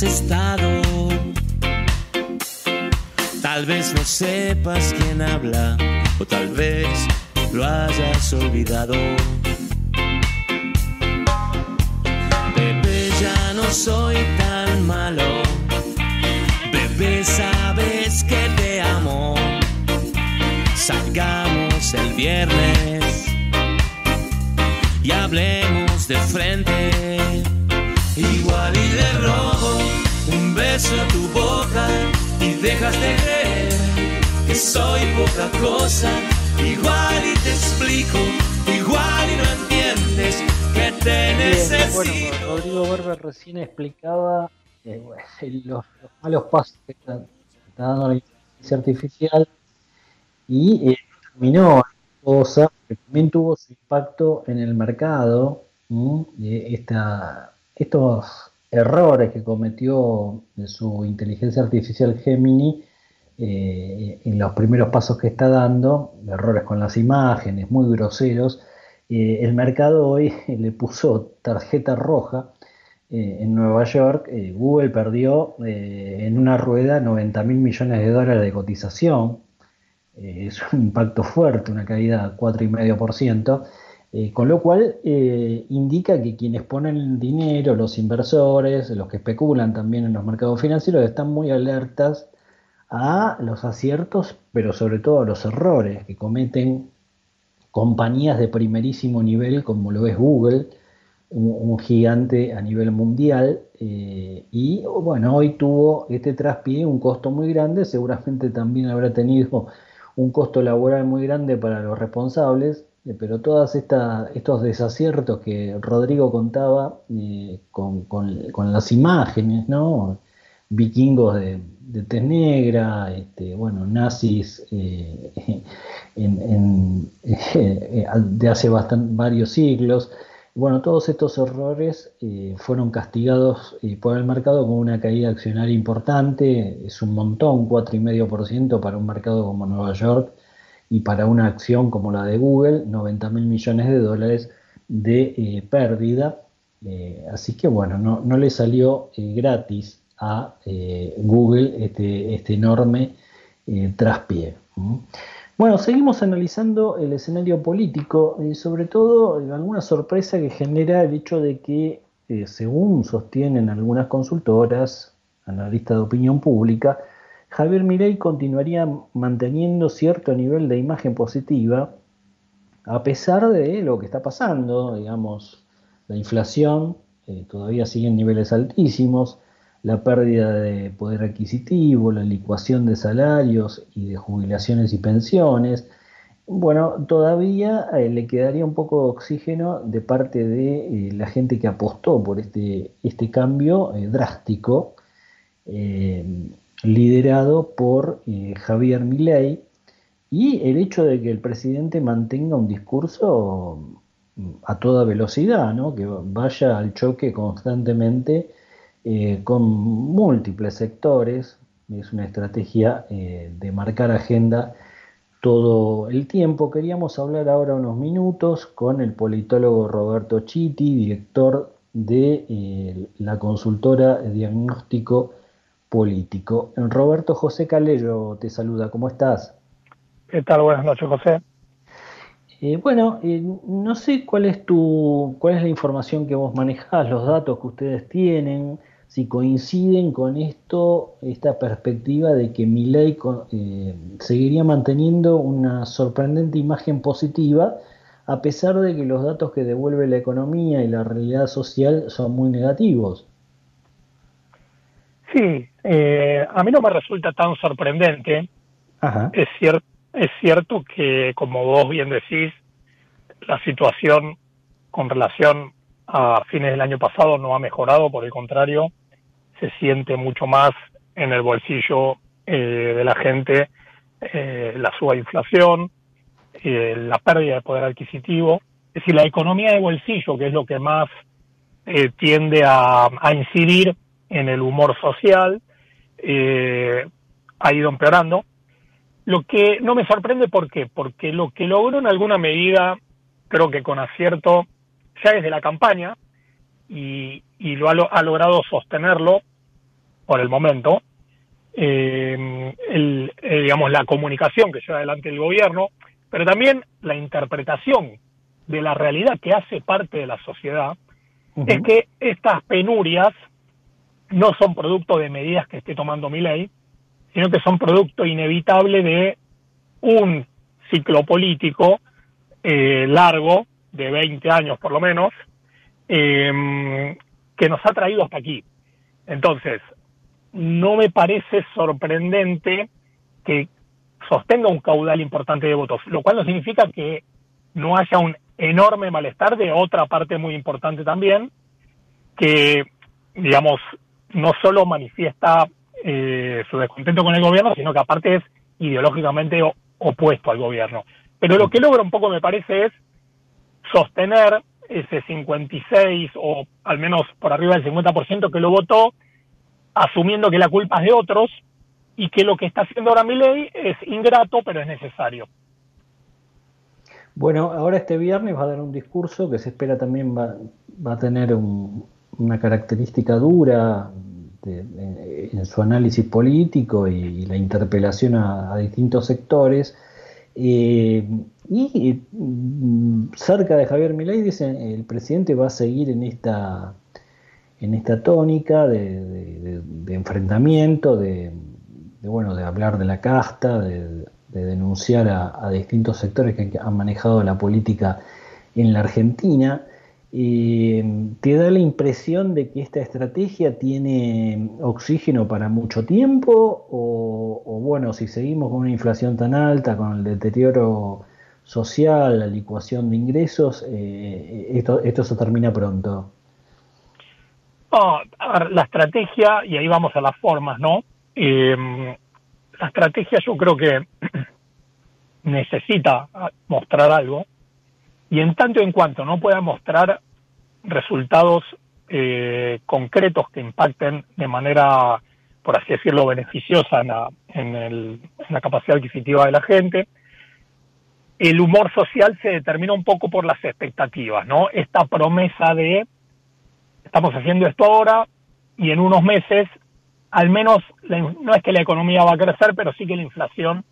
estado. Tal vez no sepas quién habla o tal vez lo hayas olvidado. soy tan malo. Bebé, sabes que te amo. Salgamos el viernes y hablemos de frente. Igual y le robo un beso a tu boca y dejas de creer que soy poca cosa. Igual y te explico, igual y no entiendes que te necesito. Bueno, Rodrigo Berber recién explicaba eh, [LAUGHS] los, los, malos pasos que está, está dando la inteligencia artificial y eh, terminó cosa que también tuvo su impacto en el mercado. Esta, estos errores que cometió su inteligencia artificial Gemini eh, en los primeros pasos que está dando, errores con las imágenes, muy groseros, eh, el mercado hoy [LAUGHS] le puso tarjeta roja eh, en Nueva York. Google perdió en una rueda 90 mil millones de dólares de cotización. es un impacto fuerte, una caída de 4,5%. Eh, con lo cual eh, indica que quienes ponen dinero, los inversores, los que especulan también en los mercados financieros, están muy alertas a los aciertos, pero sobre todo a los errores que cometen compañías de primerísimo nivel como lo es Google, un, gigante a nivel mundial. Eh, y bueno, hoy tuvo este traspié un costo muy grande, seguramente también habrá tenido un costo laboral muy grande para los responsables, eh, pero todos estos desaciertos que Rodrigo contaba eh, con, las imágenes, ¿no? Vikingos de, de tez negra, este, bueno, nazis eh, [LAUGHS] [LAUGHS] de hace varios siglos. Bueno, todos estos errores fueron castigados por el mercado con una caída accionaria importante, es un montón, 4,5% para un mercado como Nueva York, y para una acción como la de Google, 90 mil millones de dólares de eh, pérdida. Eh, así que bueno, no, le salió eh, gratis a Google este, este enorme traspié. Bueno, seguimos analizando el escenario político, sobre todo alguna sorpresa que genera el hecho de que, según sostienen algunas consultoras, analistas de opinión pública, Javier Milei continuaría manteniendo cierto nivel de imagen positiva a pesar de lo que está pasando, digamos, la inflación eh, todavía sigue en niveles altísimos, la pérdida de poder adquisitivo, la licuación de salarios y de jubilaciones y pensiones. Bueno, todavía eh, le quedaría un poco de oxígeno de parte de eh, la gente que apostó por este, este cambio drástico liderado por eh, Javier Milei, y el hecho de que el presidente mantenga un discurso mm, a toda velocidad, ¿no? que vaya al choque constantemente eh, con múltiples sectores, es una estrategia eh, de marcar agenda todo el tiempo. Queríamos hablar ahora unos minutos con el politólogo Roberto Chiti, director de la consultora de diagnóstico político. Roberto José Calello te saluda, ¿cómo estás? ¿Qué tal? Buenas noches, José. Eh, bueno, eh, no sé cuál es tu, cuál es la información que vos manejás, los datos que ustedes tienen, si coinciden con esto, esta perspectiva de que mi ley eh, seguiría manteniendo una sorprendente imagen positiva, a pesar de que los datos que devuelve la economía y la realidad social son muy negativos. Sí, eh, a mí no me resulta tan sorprendente. Es, es cierto que, como vos bien decís, la situación con relación a fines del año pasado no ha mejorado, por el contrario, se siente mucho más en el bolsillo eh, de la gente eh, la suba inflación, la pérdida de poder adquisitivo. Es decir, la economía de bolsillo, que es lo que más tiende a incidir en el humor social, eh, ha ido empeorando. Lo que no me sorprende, ¿por qué? Porque lo que logró en alguna medida, creo que con acierto, ya desde la campaña, y, lo ha, logrado sostenerlo por el momento, eh, eh, digamos, la comunicación que lleva adelante el gobierno, pero también la interpretación de la realidad que hace parte de la sociedad, es que estas penurias no son producto de medidas que esté tomando mi ley, sino que son producto inevitable de un ciclo político eh, largo, de 20 años por lo menos, em, que nos ha traído hasta aquí. Entonces, no me parece sorprendente que sostenga un caudal importante de votos, lo cual no significa que no haya un enorme malestar de otra parte muy importante también, que, digamos, no solo manifiesta eh, su descontento con el gobierno, sino que aparte es ideológicamente opuesto al gobierno. Pero lo que logra un poco, me parece, es sostener ese 56 o al menos por arriba del 50% que lo votó, asumiendo que la culpa es de otros y que lo que está haciendo ahora mi ley es ingrato, pero es necesario. Bueno, ahora este viernes va a dar un discurso que se espera también va, va a tener una característica dura en, su análisis político y, la interpelación a, distintos sectores. Eh, y mm, cerca de Javier Milei dicen el presidente va a seguir en esta en esta tónica de, enfrentamiento, de, bueno, de hablar de la casta, de, denunciar a, distintos sectores que han manejado la política en la Argentina. ¿Te da la impresión de que esta estrategia tiene oxígeno para mucho tiempo? O, bueno, si seguimos con una inflación tan alta, con el deterioro social, la licuación de ingresos, eh, esto, esto se termina pronto. la estrategia, y ahí vamos a las formas, ¿no? Em, la estrategia yo creo que [CLEARS THROAT] necesita mostrar algo, y en tanto en cuanto no pueda mostrar resultados eh, concretos que impacten de manera, por así decirlo, beneficiosa en la, en, la capacidad adquisitiva de la gente. El humor social se determina un poco por las expectativas, ¿no? Esta promesa de estamos haciendo esto ahora y en unos meses, al menos, no es que la economía va a crecer, pero sí que la inflación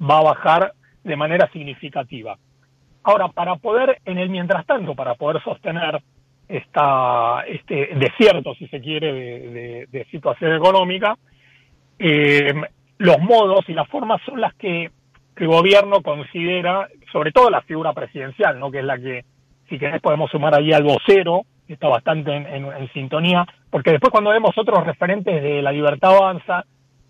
va a bajar de manera significativa. Ahora, para poder, en el mientras tanto, para poder sostener esta, este desierto, si se quiere, de, situación económica, eh, los modos y las formas son las que el gobierno considera, sobre todo la figura presidencial, ¿no? que es la que, si querés, podemos sumar ahí al vocero, está bastante en, sintonía, porque después cuando vemos otros referentes de la libertad avanza,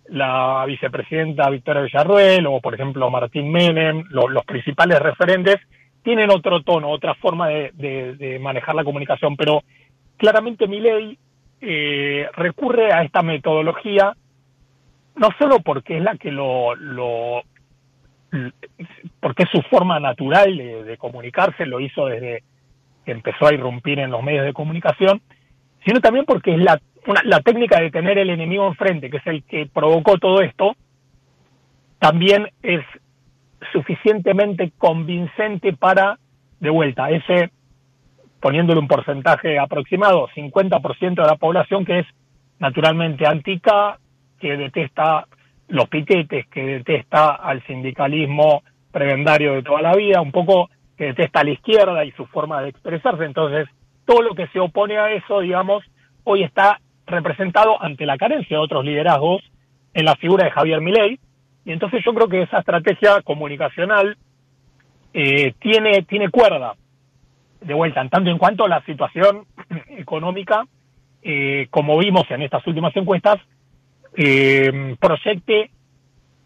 la vicepresidenta Victoria Villarruel o, por ejemplo, Martín Menem, los principales referentes, tienen otro tono, otra forma de, manejar la comunicación, pero claramente mi ley eh, recurre a esta metodología no solo porque es la que lo, lo porque es su forma natural de, comunicarse, lo hizo desde que empezó a irrumpir en los medios de comunicación, sino también porque es la, la técnica de tener el enemigo enfrente, que es el que provocó todo esto, también es suficientemente convincente para, de vuelta, ese, poniéndole un porcentaje aproximado, 50% de la población que es naturalmente antica, que detesta los piquetes, que detesta al sindicalismo prebendario de toda la vida, un poco que detesta a la izquierda y su forma de expresarse. Entonces, todo lo que se opone a eso, digamos, hoy está representado ante la carencia de otros liderazgos en la figura de Javier Milei, y entonces yo creo que esa estrategia comunicacional eh, tiene, tiene cuerda, de vuelta, en tanto en cuanto la situación [CLEARS THROAT] económica, eh, como vimos en estas últimas encuestas, eh, proyecte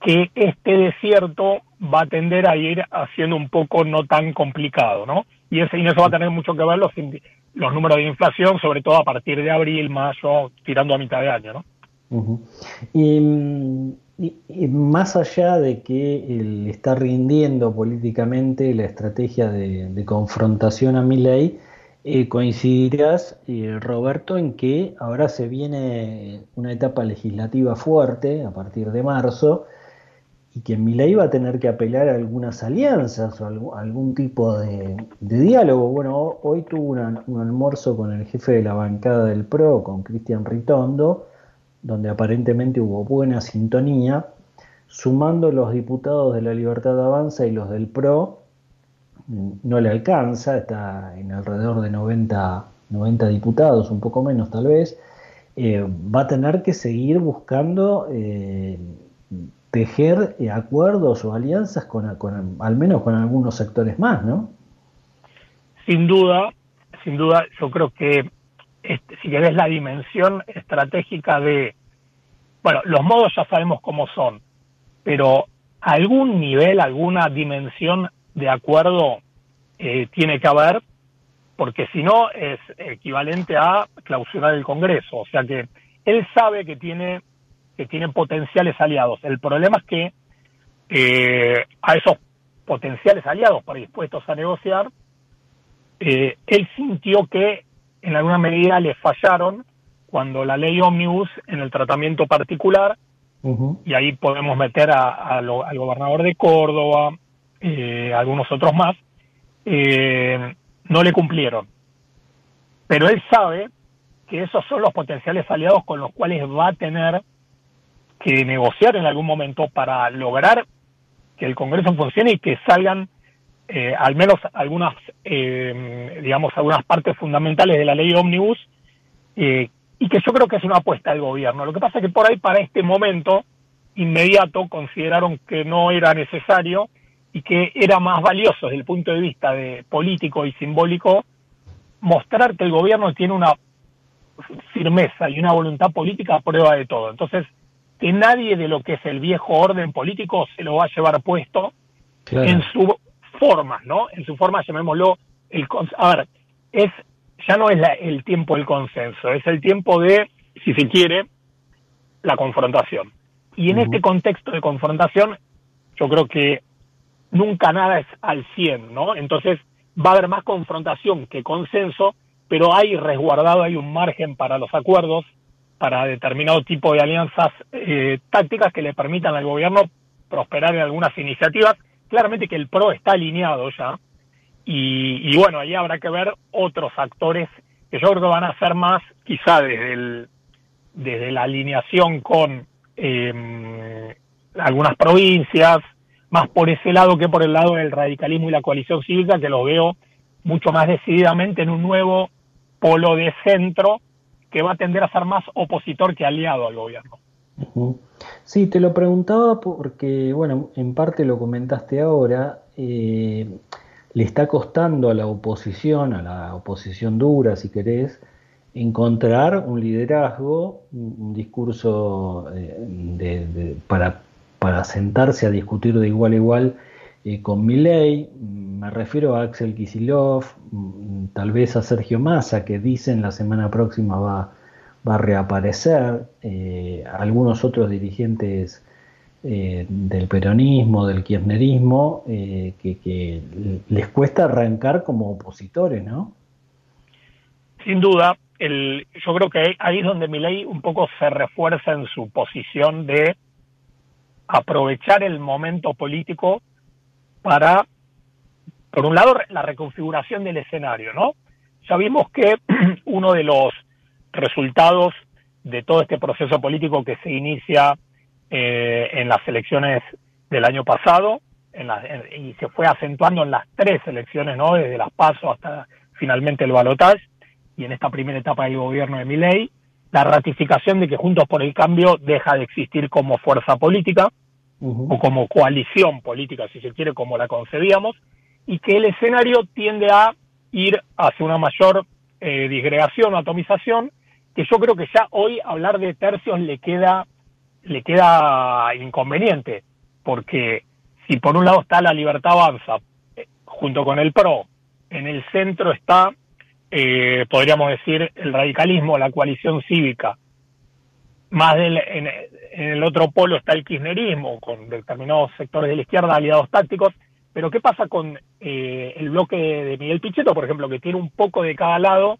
que este desierto va a tender a ir haciendo un poco no tan complicado, ¿no? Y, ese, y eso va a tener mucho que ver los, los números de inflación, sobre todo a partir de abril, mayo, tirando a mitad de año, ¿no? Y y, más allá de que él está rindiendo políticamente la estrategia de, confrontación a mi ley, eh, coincidirás, eh, Roberto, en que ahora se viene una etapa legislativa fuerte a partir de marzo y que mi ley va a tener que apelar a algunas alianzas o algún, tipo de, diálogo. Bueno, hoy tuvo un almuerzo con el jefe de la bancada del PRO, con Cristian Ritondo, donde aparentemente hubo buena sintonía, sumando los diputados de la Libertad Avanza y los del PRO, no le alcanza, está en alrededor de 90, 90 diputados, un poco menos tal vez, eh, va a tener que seguir buscando eh, tejer acuerdos o alianzas con, al menos con algunos sectores más, ¿no? Sin duda, sin duda, yo creo que este, si querés la dimensión estratégica de, bueno, los modos ya sabemos cómo son, pero algún nivel, alguna dimensión de acuerdo eh, tiene que haber, porque si no es equivalente a clausurar el Congreso. O sea que él sabe que tiene, que tiene potenciales aliados. El problema es que eh, a esos potenciales aliados predispuestos a negociar, eh, él sintió que en alguna medida le fallaron cuando la ley Omnibus en el tratamiento particular, y ahí podemos meter a, al gobernador de Córdoba, eh, algunos otros más, eh, no le cumplieron. Pero él sabe que esos son los potenciales aliados con los cuales va a tener que negociar en algún momento para lograr que el Congreso funcione y que salgan eh, al menos algunas, eh, digamos, algunas partes fundamentales de la ley Omnibus, eh, y que yo creo que es una apuesta del gobierno. Lo que pasa es que por ahí, para este momento inmediato, consideraron que no era necesario y que era más valioso desde el punto de vista de político y simbólico mostrar que el gobierno tiene una firmeza y una voluntad política a prueba de todo. Entonces, que nadie de lo que es el viejo orden político se lo va a llevar puesto en su formas, ¿no? En su forma, llamémoslo, el, a ver, es, ya no es el tiempo del consenso, es el tiempo de, si se quiere, la confrontación. Y en este contexto de confrontación, yo creo que nunca nada es al 100, ¿no? Entonces va a haber más confrontación que consenso, pero hay resguardado, hay un margen para los acuerdos, para determinado tipo de alianzas eh, tácticas que le permitan al gobierno prosperar en algunas iniciativas claramente que el PRO está alineado ya, y, bueno, ahí habrá que ver otros actores que yo creo que van a ser más, quizá desde, el, desde la alineación con em, algunas provincias, más por ese lado que por el lado del radicalismo y la coalición cívica, que lo veo mucho más decididamente en un nuevo polo de centro que va a tender a ser más opositor que aliado al gobierno. Sí, te lo preguntaba porque, bueno, en parte lo comentaste ahora, eh, le está costando a la oposición, a la oposición dura, si querés, encontrar un liderazgo, un, discurso eh, para, para, sentarse a discutir de igual a igual eh, con Milei. Me refiero a Axel Kisilov, mm, tal vez a Sergio Massa, que dicen la semana próxima va va a reaparecer, eh, algunos otros dirigentes eh, del peronismo, del kirchnerismo, eh, que, les cuesta arrancar como opositores, ¿no? Sin duda, el, yo creo que ahí es donde mi ley un poco se refuerza en su posición de aprovechar el momento político para, por un lado, la reconfiguración del escenario, ¿no? Ya vimos que [CLEARS THROAT] uno de los resultados de todo este proceso político que se inicia eh, en las elecciones del año pasado y se fue acentuando en las tres elecciones, ¿no? Desde las PASO hasta finalmente el balotaje y en esta primera etapa del gobierno de Milei, la ratificación de que Juntos por el Cambio deja de existir como fuerza política o como coalición política, si se quiere, como la concebíamos, y que el escenario tiende a ir hacia una mayor eh, disgregación o atomización que yo creo que ya hoy hablar de tercios le queda, le queda inconveniente, porque si por un lado está la libertad avanza, eh, junto con el PRO, en el centro está, eh, podríamos decir, el radicalismo, la coalición cívica, más del, en, el otro polo está el kirchnerismo, con determinados sectores de la izquierda aliados tácticos, pero ¿qué pasa con eh, el bloque de Miguel Pichetto, por ejemplo, que tiene un poco de cada lado?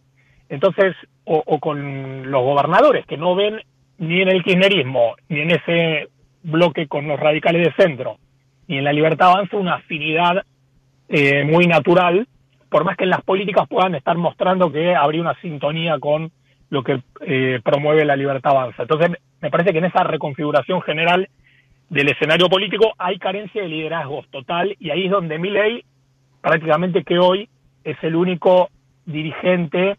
Entonces, o, con los gobernadores que no ven ni en el kirchnerismo, ni en ese bloque con los radicales de centro, ni en la libertad avanza una afinidad eh, muy natural, por más que en las políticas puedan estar mostrando que habría una sintonía con lo que eh, promueve la libertad avanza. Entonces, me parece que en esa reconfiguración general del escenario político hay carencia de liderazgos total y ahí es donde ley prácticamente que hoy es el único dirigente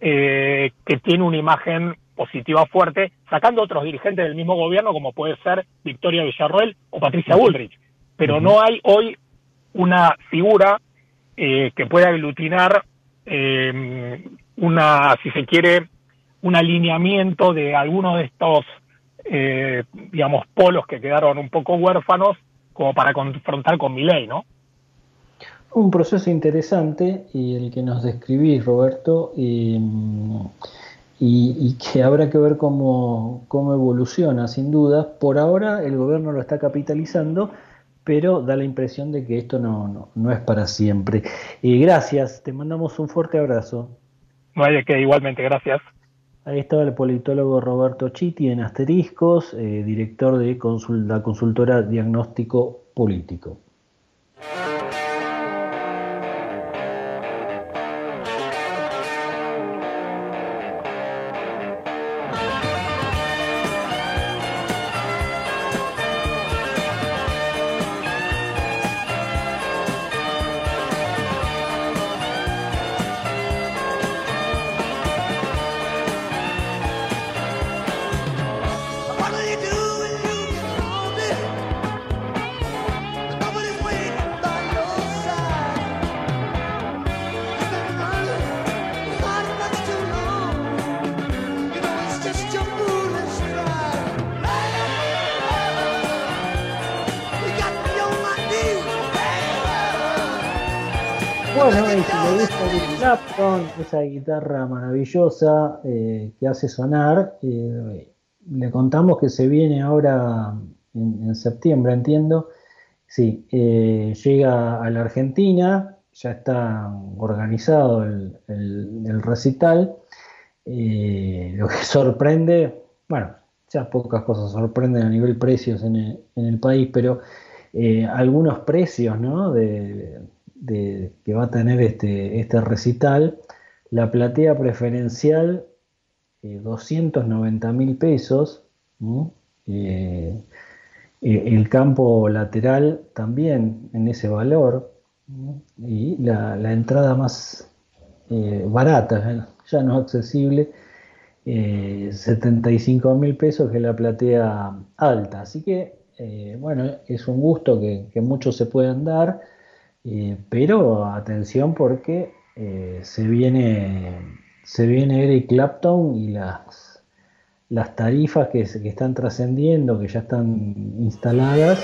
eh, que tiene una imagen positiva fuerte, sacando otros dirigentes del mismo gobierno, como puede ser Victoria Villarroel o Patricia Bullrich. Pero no hay hoy una figura eh, que pueda aglutinar eh, una, si se quiere, un alineamiento de algunos de estos, eh, digamos, polos que quedaron un poco huérfanos como para confrontar con mi ley, ¿no? Un proceso interesante y el que nos describís, Roberto, y, y, que habrá que ver cómo, cómo evoluciona, sin duda. Por ahora el gobierno lo está capitalizando, pero da la impresión de que esto no, no, es para siempre. Y gracias, te mandamos un fuerte abrazo. No de qué, igualmente, gracias. Ahí estaba el politólogo Roberto Chiti en Asteriscos, eh, director de la consultora Diagnóstico Político. Esa guitarra maravillosa eh, que hace sonar. Eh, le contamos que se viene ahora en, septiembre, entiendo. Sí, eh, llega a la Argentina, ya está organizado el, recital. lo que [LAUGHS] sorprende, bueno, ya pocas cosas sorprenden a nivel precios en el, país, pero algunos precios ¿no? de, que va a tener este, este recital la platea preferencial, 290 eh, mil pesos. Eh, eh, el campo lateral también en ese valor. Y la, entrada más barata, ya no accesible, 75 mil pesos, que la platea alta. Así que, bueno, es un gusto que, que muchos se puedan dar, pero atención porque eh, se viene se viene Eric Clapton y las, las tarifas que, que están trascendiendo, que ya están instaladas,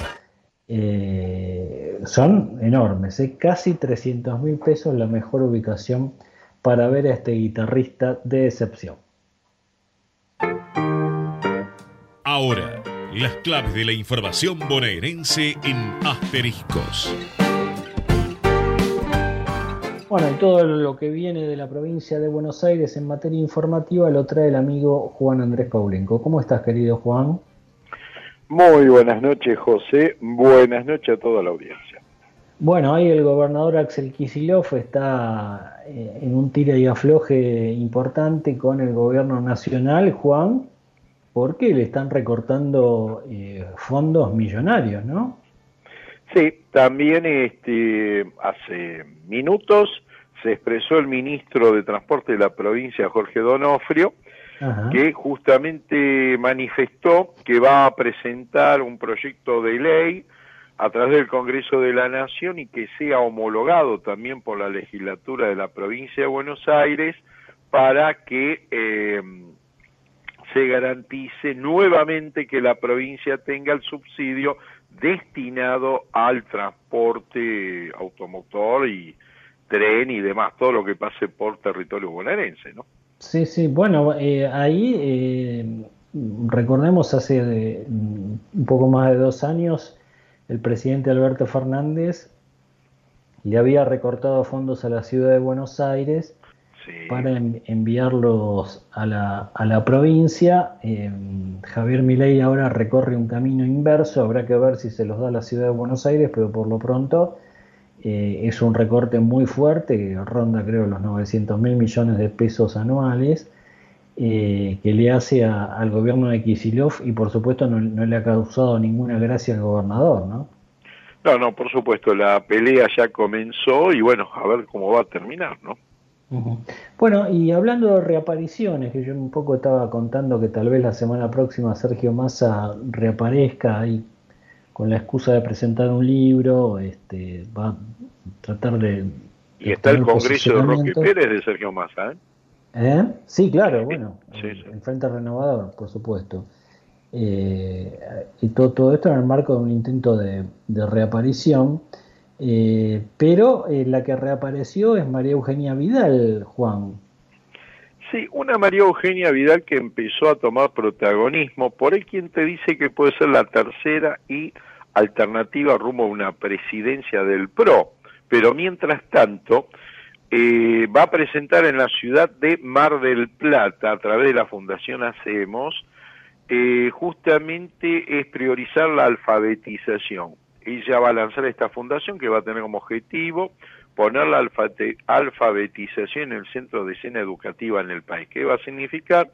eh, son enormes. ¿eh? Casi 300 mil pesos la mejor ubicación para ver a este guitarrista de excepción. Ahora, las claves de la información bonaerense en asteriscos. Bueno, y todo lo que viene de la provincia de Buenos Aires en materia informativa lo trae el amigo Juan Andrés Paulenco. ¿Cómo estás, querido Juan? Muy buenas noches, José. Buenas noches a toda la audiencia. Bueno, ahí el gobernador Axel Kicillof está eh, en un tira y afloje importante con el gobierno nacional, Juan, porque le están recortando eh, fondos millonarios, ¿no? Sí, también este, hace minutos se expresó el ministro de Transporte de la provincia, Jorge Donofrio, que justamente manifestó que va a presentar un proyecto de ley a través del Congreso de la Nación y que sea homologado también por la legislatura de la provincia de Buenos Aires para que eh, se garantice nuevamente que la provincia tenga el subsidio destinado al transporte automotor y tren y demás, todo lo que pase por territorio bonaerense, ¿no? Sí, sí, bueno, eh, ahí eh, recordemos hace un poco más de dos años el presidente Alberto Fernández le había recortado fondos a la ciudad de Buenos Aires para enviarlos a la, a la provincia. Eh, Javier Milei ahora recorre un camino inverso, habrá que ver si se los da a la ciudad de Buenos Aires, pero por lo pronto eh, es un recorte muy fuerte que ronda creo los 900 mil millones de pesos anuales. Eh, que le hace al gobierno de Kisilov y por supuesto no, no, le ha causado ninguna gracia al gobernador, ¿no? No, no, por supuesto, la pelea ya comenzó y bueno, a ver cómo va a terminar, ¿no? Bueno, y hablando de reapariciones, que yo un poco estaba contando que tal vez la semana próxima Sergio Massa reaparezca ahí con la excusa de presentar un libro, este, va a tratar de... Y está el Congreso de Roque Pérez de Sergio Massa, ¿eh? ¿Eh? Sí, claro, bueno, en Frente Renovador, por supuesto. Eh, y todo, todo esto en el marco de un intento de, reaparición. Eh, pero la que reapareció es María Eugenia Vidal, Juan. Sí, una María Eugenia Vidal que empezó a tomar protagonismo, por ahí quien te dice que puede ser la tercera y alternativa rumbo a una presidencia del PRO. Pero mientras tanto, eh, va a presentar en la ciudad de Mar del Plata, a través de la Fundación Hacemos, eh, justamente es priorizar la alfabetización. Ella va a lanzar esta fundación que va a tener como objetivo poner la alfabetización en el centro de escena educativa en el país. ¿Qué va a significar?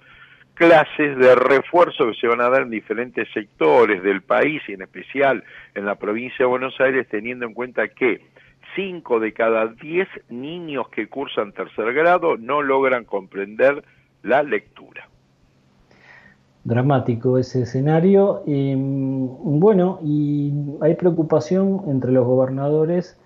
clases de refuerzo que se van a dar en diferentes sectores del país y en especial en la provincia de Buenos Aires, teniendo en cuenta que 5 de cada 10 niños que cursan tercer grado no logran comprender la lectura. Dramático ese escenario. bueno, y hay preocupación entre los gobernadores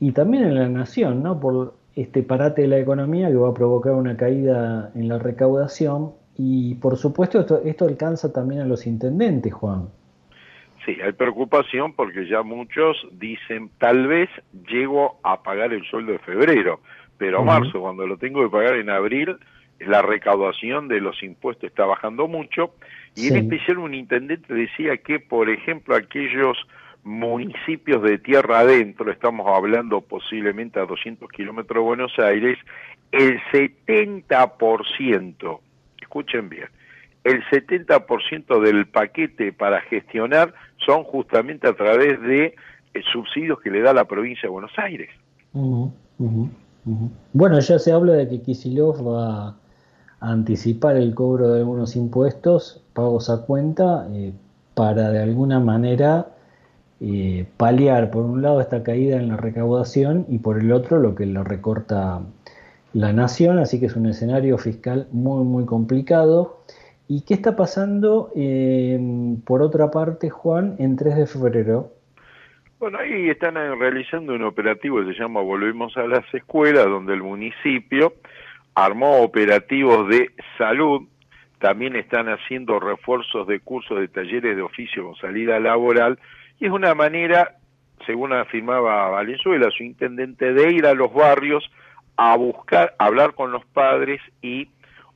y también en la nación, ¿no? Por este parate de la economía que va a provocar una caída en la recaudación. Y por supuesto esto, esto alcanza también a los intendentes, Juan. Sí, hay preocupación porque ya muchos dicen, tal vez llego a pagar el sueldo de febrero, pero marzo, cuando lo tengo que pagar en abril, la recaudación de los impuestos está bajando mucho. Y en especial un intendente decía que, por ejemplo, aquellos municipios de tierra adentro, estamos hablando posiblemente a 200 kilómetros de Buenos Aires, el 70%, escuchen bien, el 70% del paquete para gestionar son justamente a través de eh, subsidios que le da la provincia de Buenos Aires. Bueno, ya se habla de que Kisilov va a anticipar el cobro de algunos impuestos, pagos a cuenta, eh, para de alguna manera eh, paliar por un lado esta caída en la recaudación y por el otro lo que le recorta la nación, así que es un escenario fiscal muy muy complicado. ¿Y qué está pasando, eh, por otra parte, Juan, en 3 de febrero? Bueno, ahí están eh, realizando un operativo que se llama Volvemos a las Escuelas, donde el municipio armó operativos de salud, también están haciendo refuerzos de cursos de talleres de oficio con salida laboral, y es una manera, según afirmaba Valenzuela, su intendente, de ir a los barrios a buscar, hablar con los padres y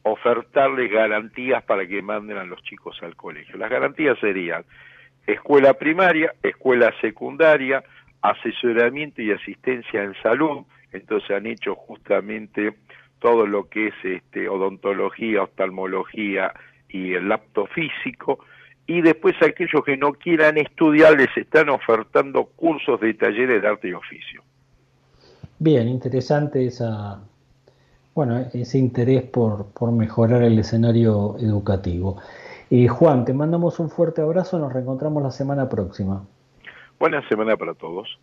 ofertarles garantías para que manden a los chicos al colegio. Las garantías serían escuela primaria, escuela secundaria, asesoramiento y asistencia en salud, entonces han hecho justamente todo lo que es este, odontología, oftalmología y el lapto físico, y después aquellos que no quieran estudiar les están ofertando cursos de talleres de arte y oficio. Bien, interesante esa, bueno, ese interés por, mejorar el escenario educativo. Y Juan, te mandamos un fuerte abrazo, nos reencontramos la semana próxima. Buena semana para todos.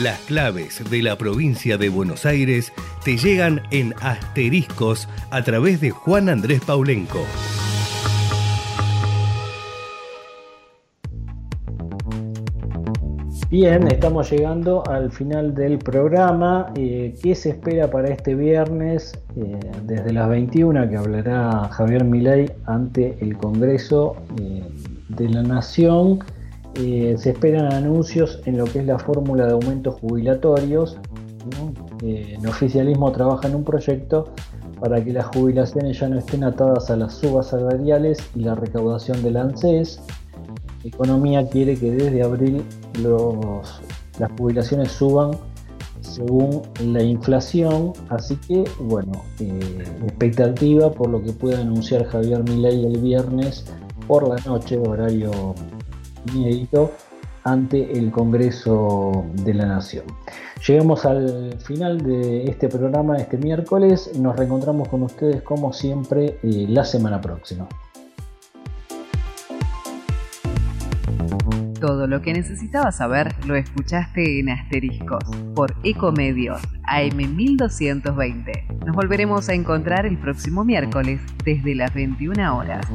Las claves de la provincia de Buenos Aires te llegan en asteriscos a través de Juan Andrés Paulenco. Bien, estamos llegando al final del programa. Eh, ¿Qué se espera para este viernes eh, desde las 21 que hablará Javier Milei ante el Congreso eh, de la Nación? Se esperan anuncios en lo que es la fórmula de aumentos jubilatorios. el oficialismo trabaja en un proyecto para que las jubilaciones ya no estén atadas a las subas salariales y la recaudación del ANSES. Economía quiere que desde abril las jubilaciones suban según la inflación, así que bueno, eh, expectativa por lo que pueda anunciar Javier Milei el viernes por la noche, horario inédito, ante el Congreso de la Nación. Llegamos al final de este programa este miércoles, nos reencontramos con ustedes como siempre eh, la semana próxima. Todo lo que necesitabas saber lo escuchaste en Asteriscos por Ecomedios AM 1220. Nos volveremos a encontrar el próximo miércoles desde las 21 horas.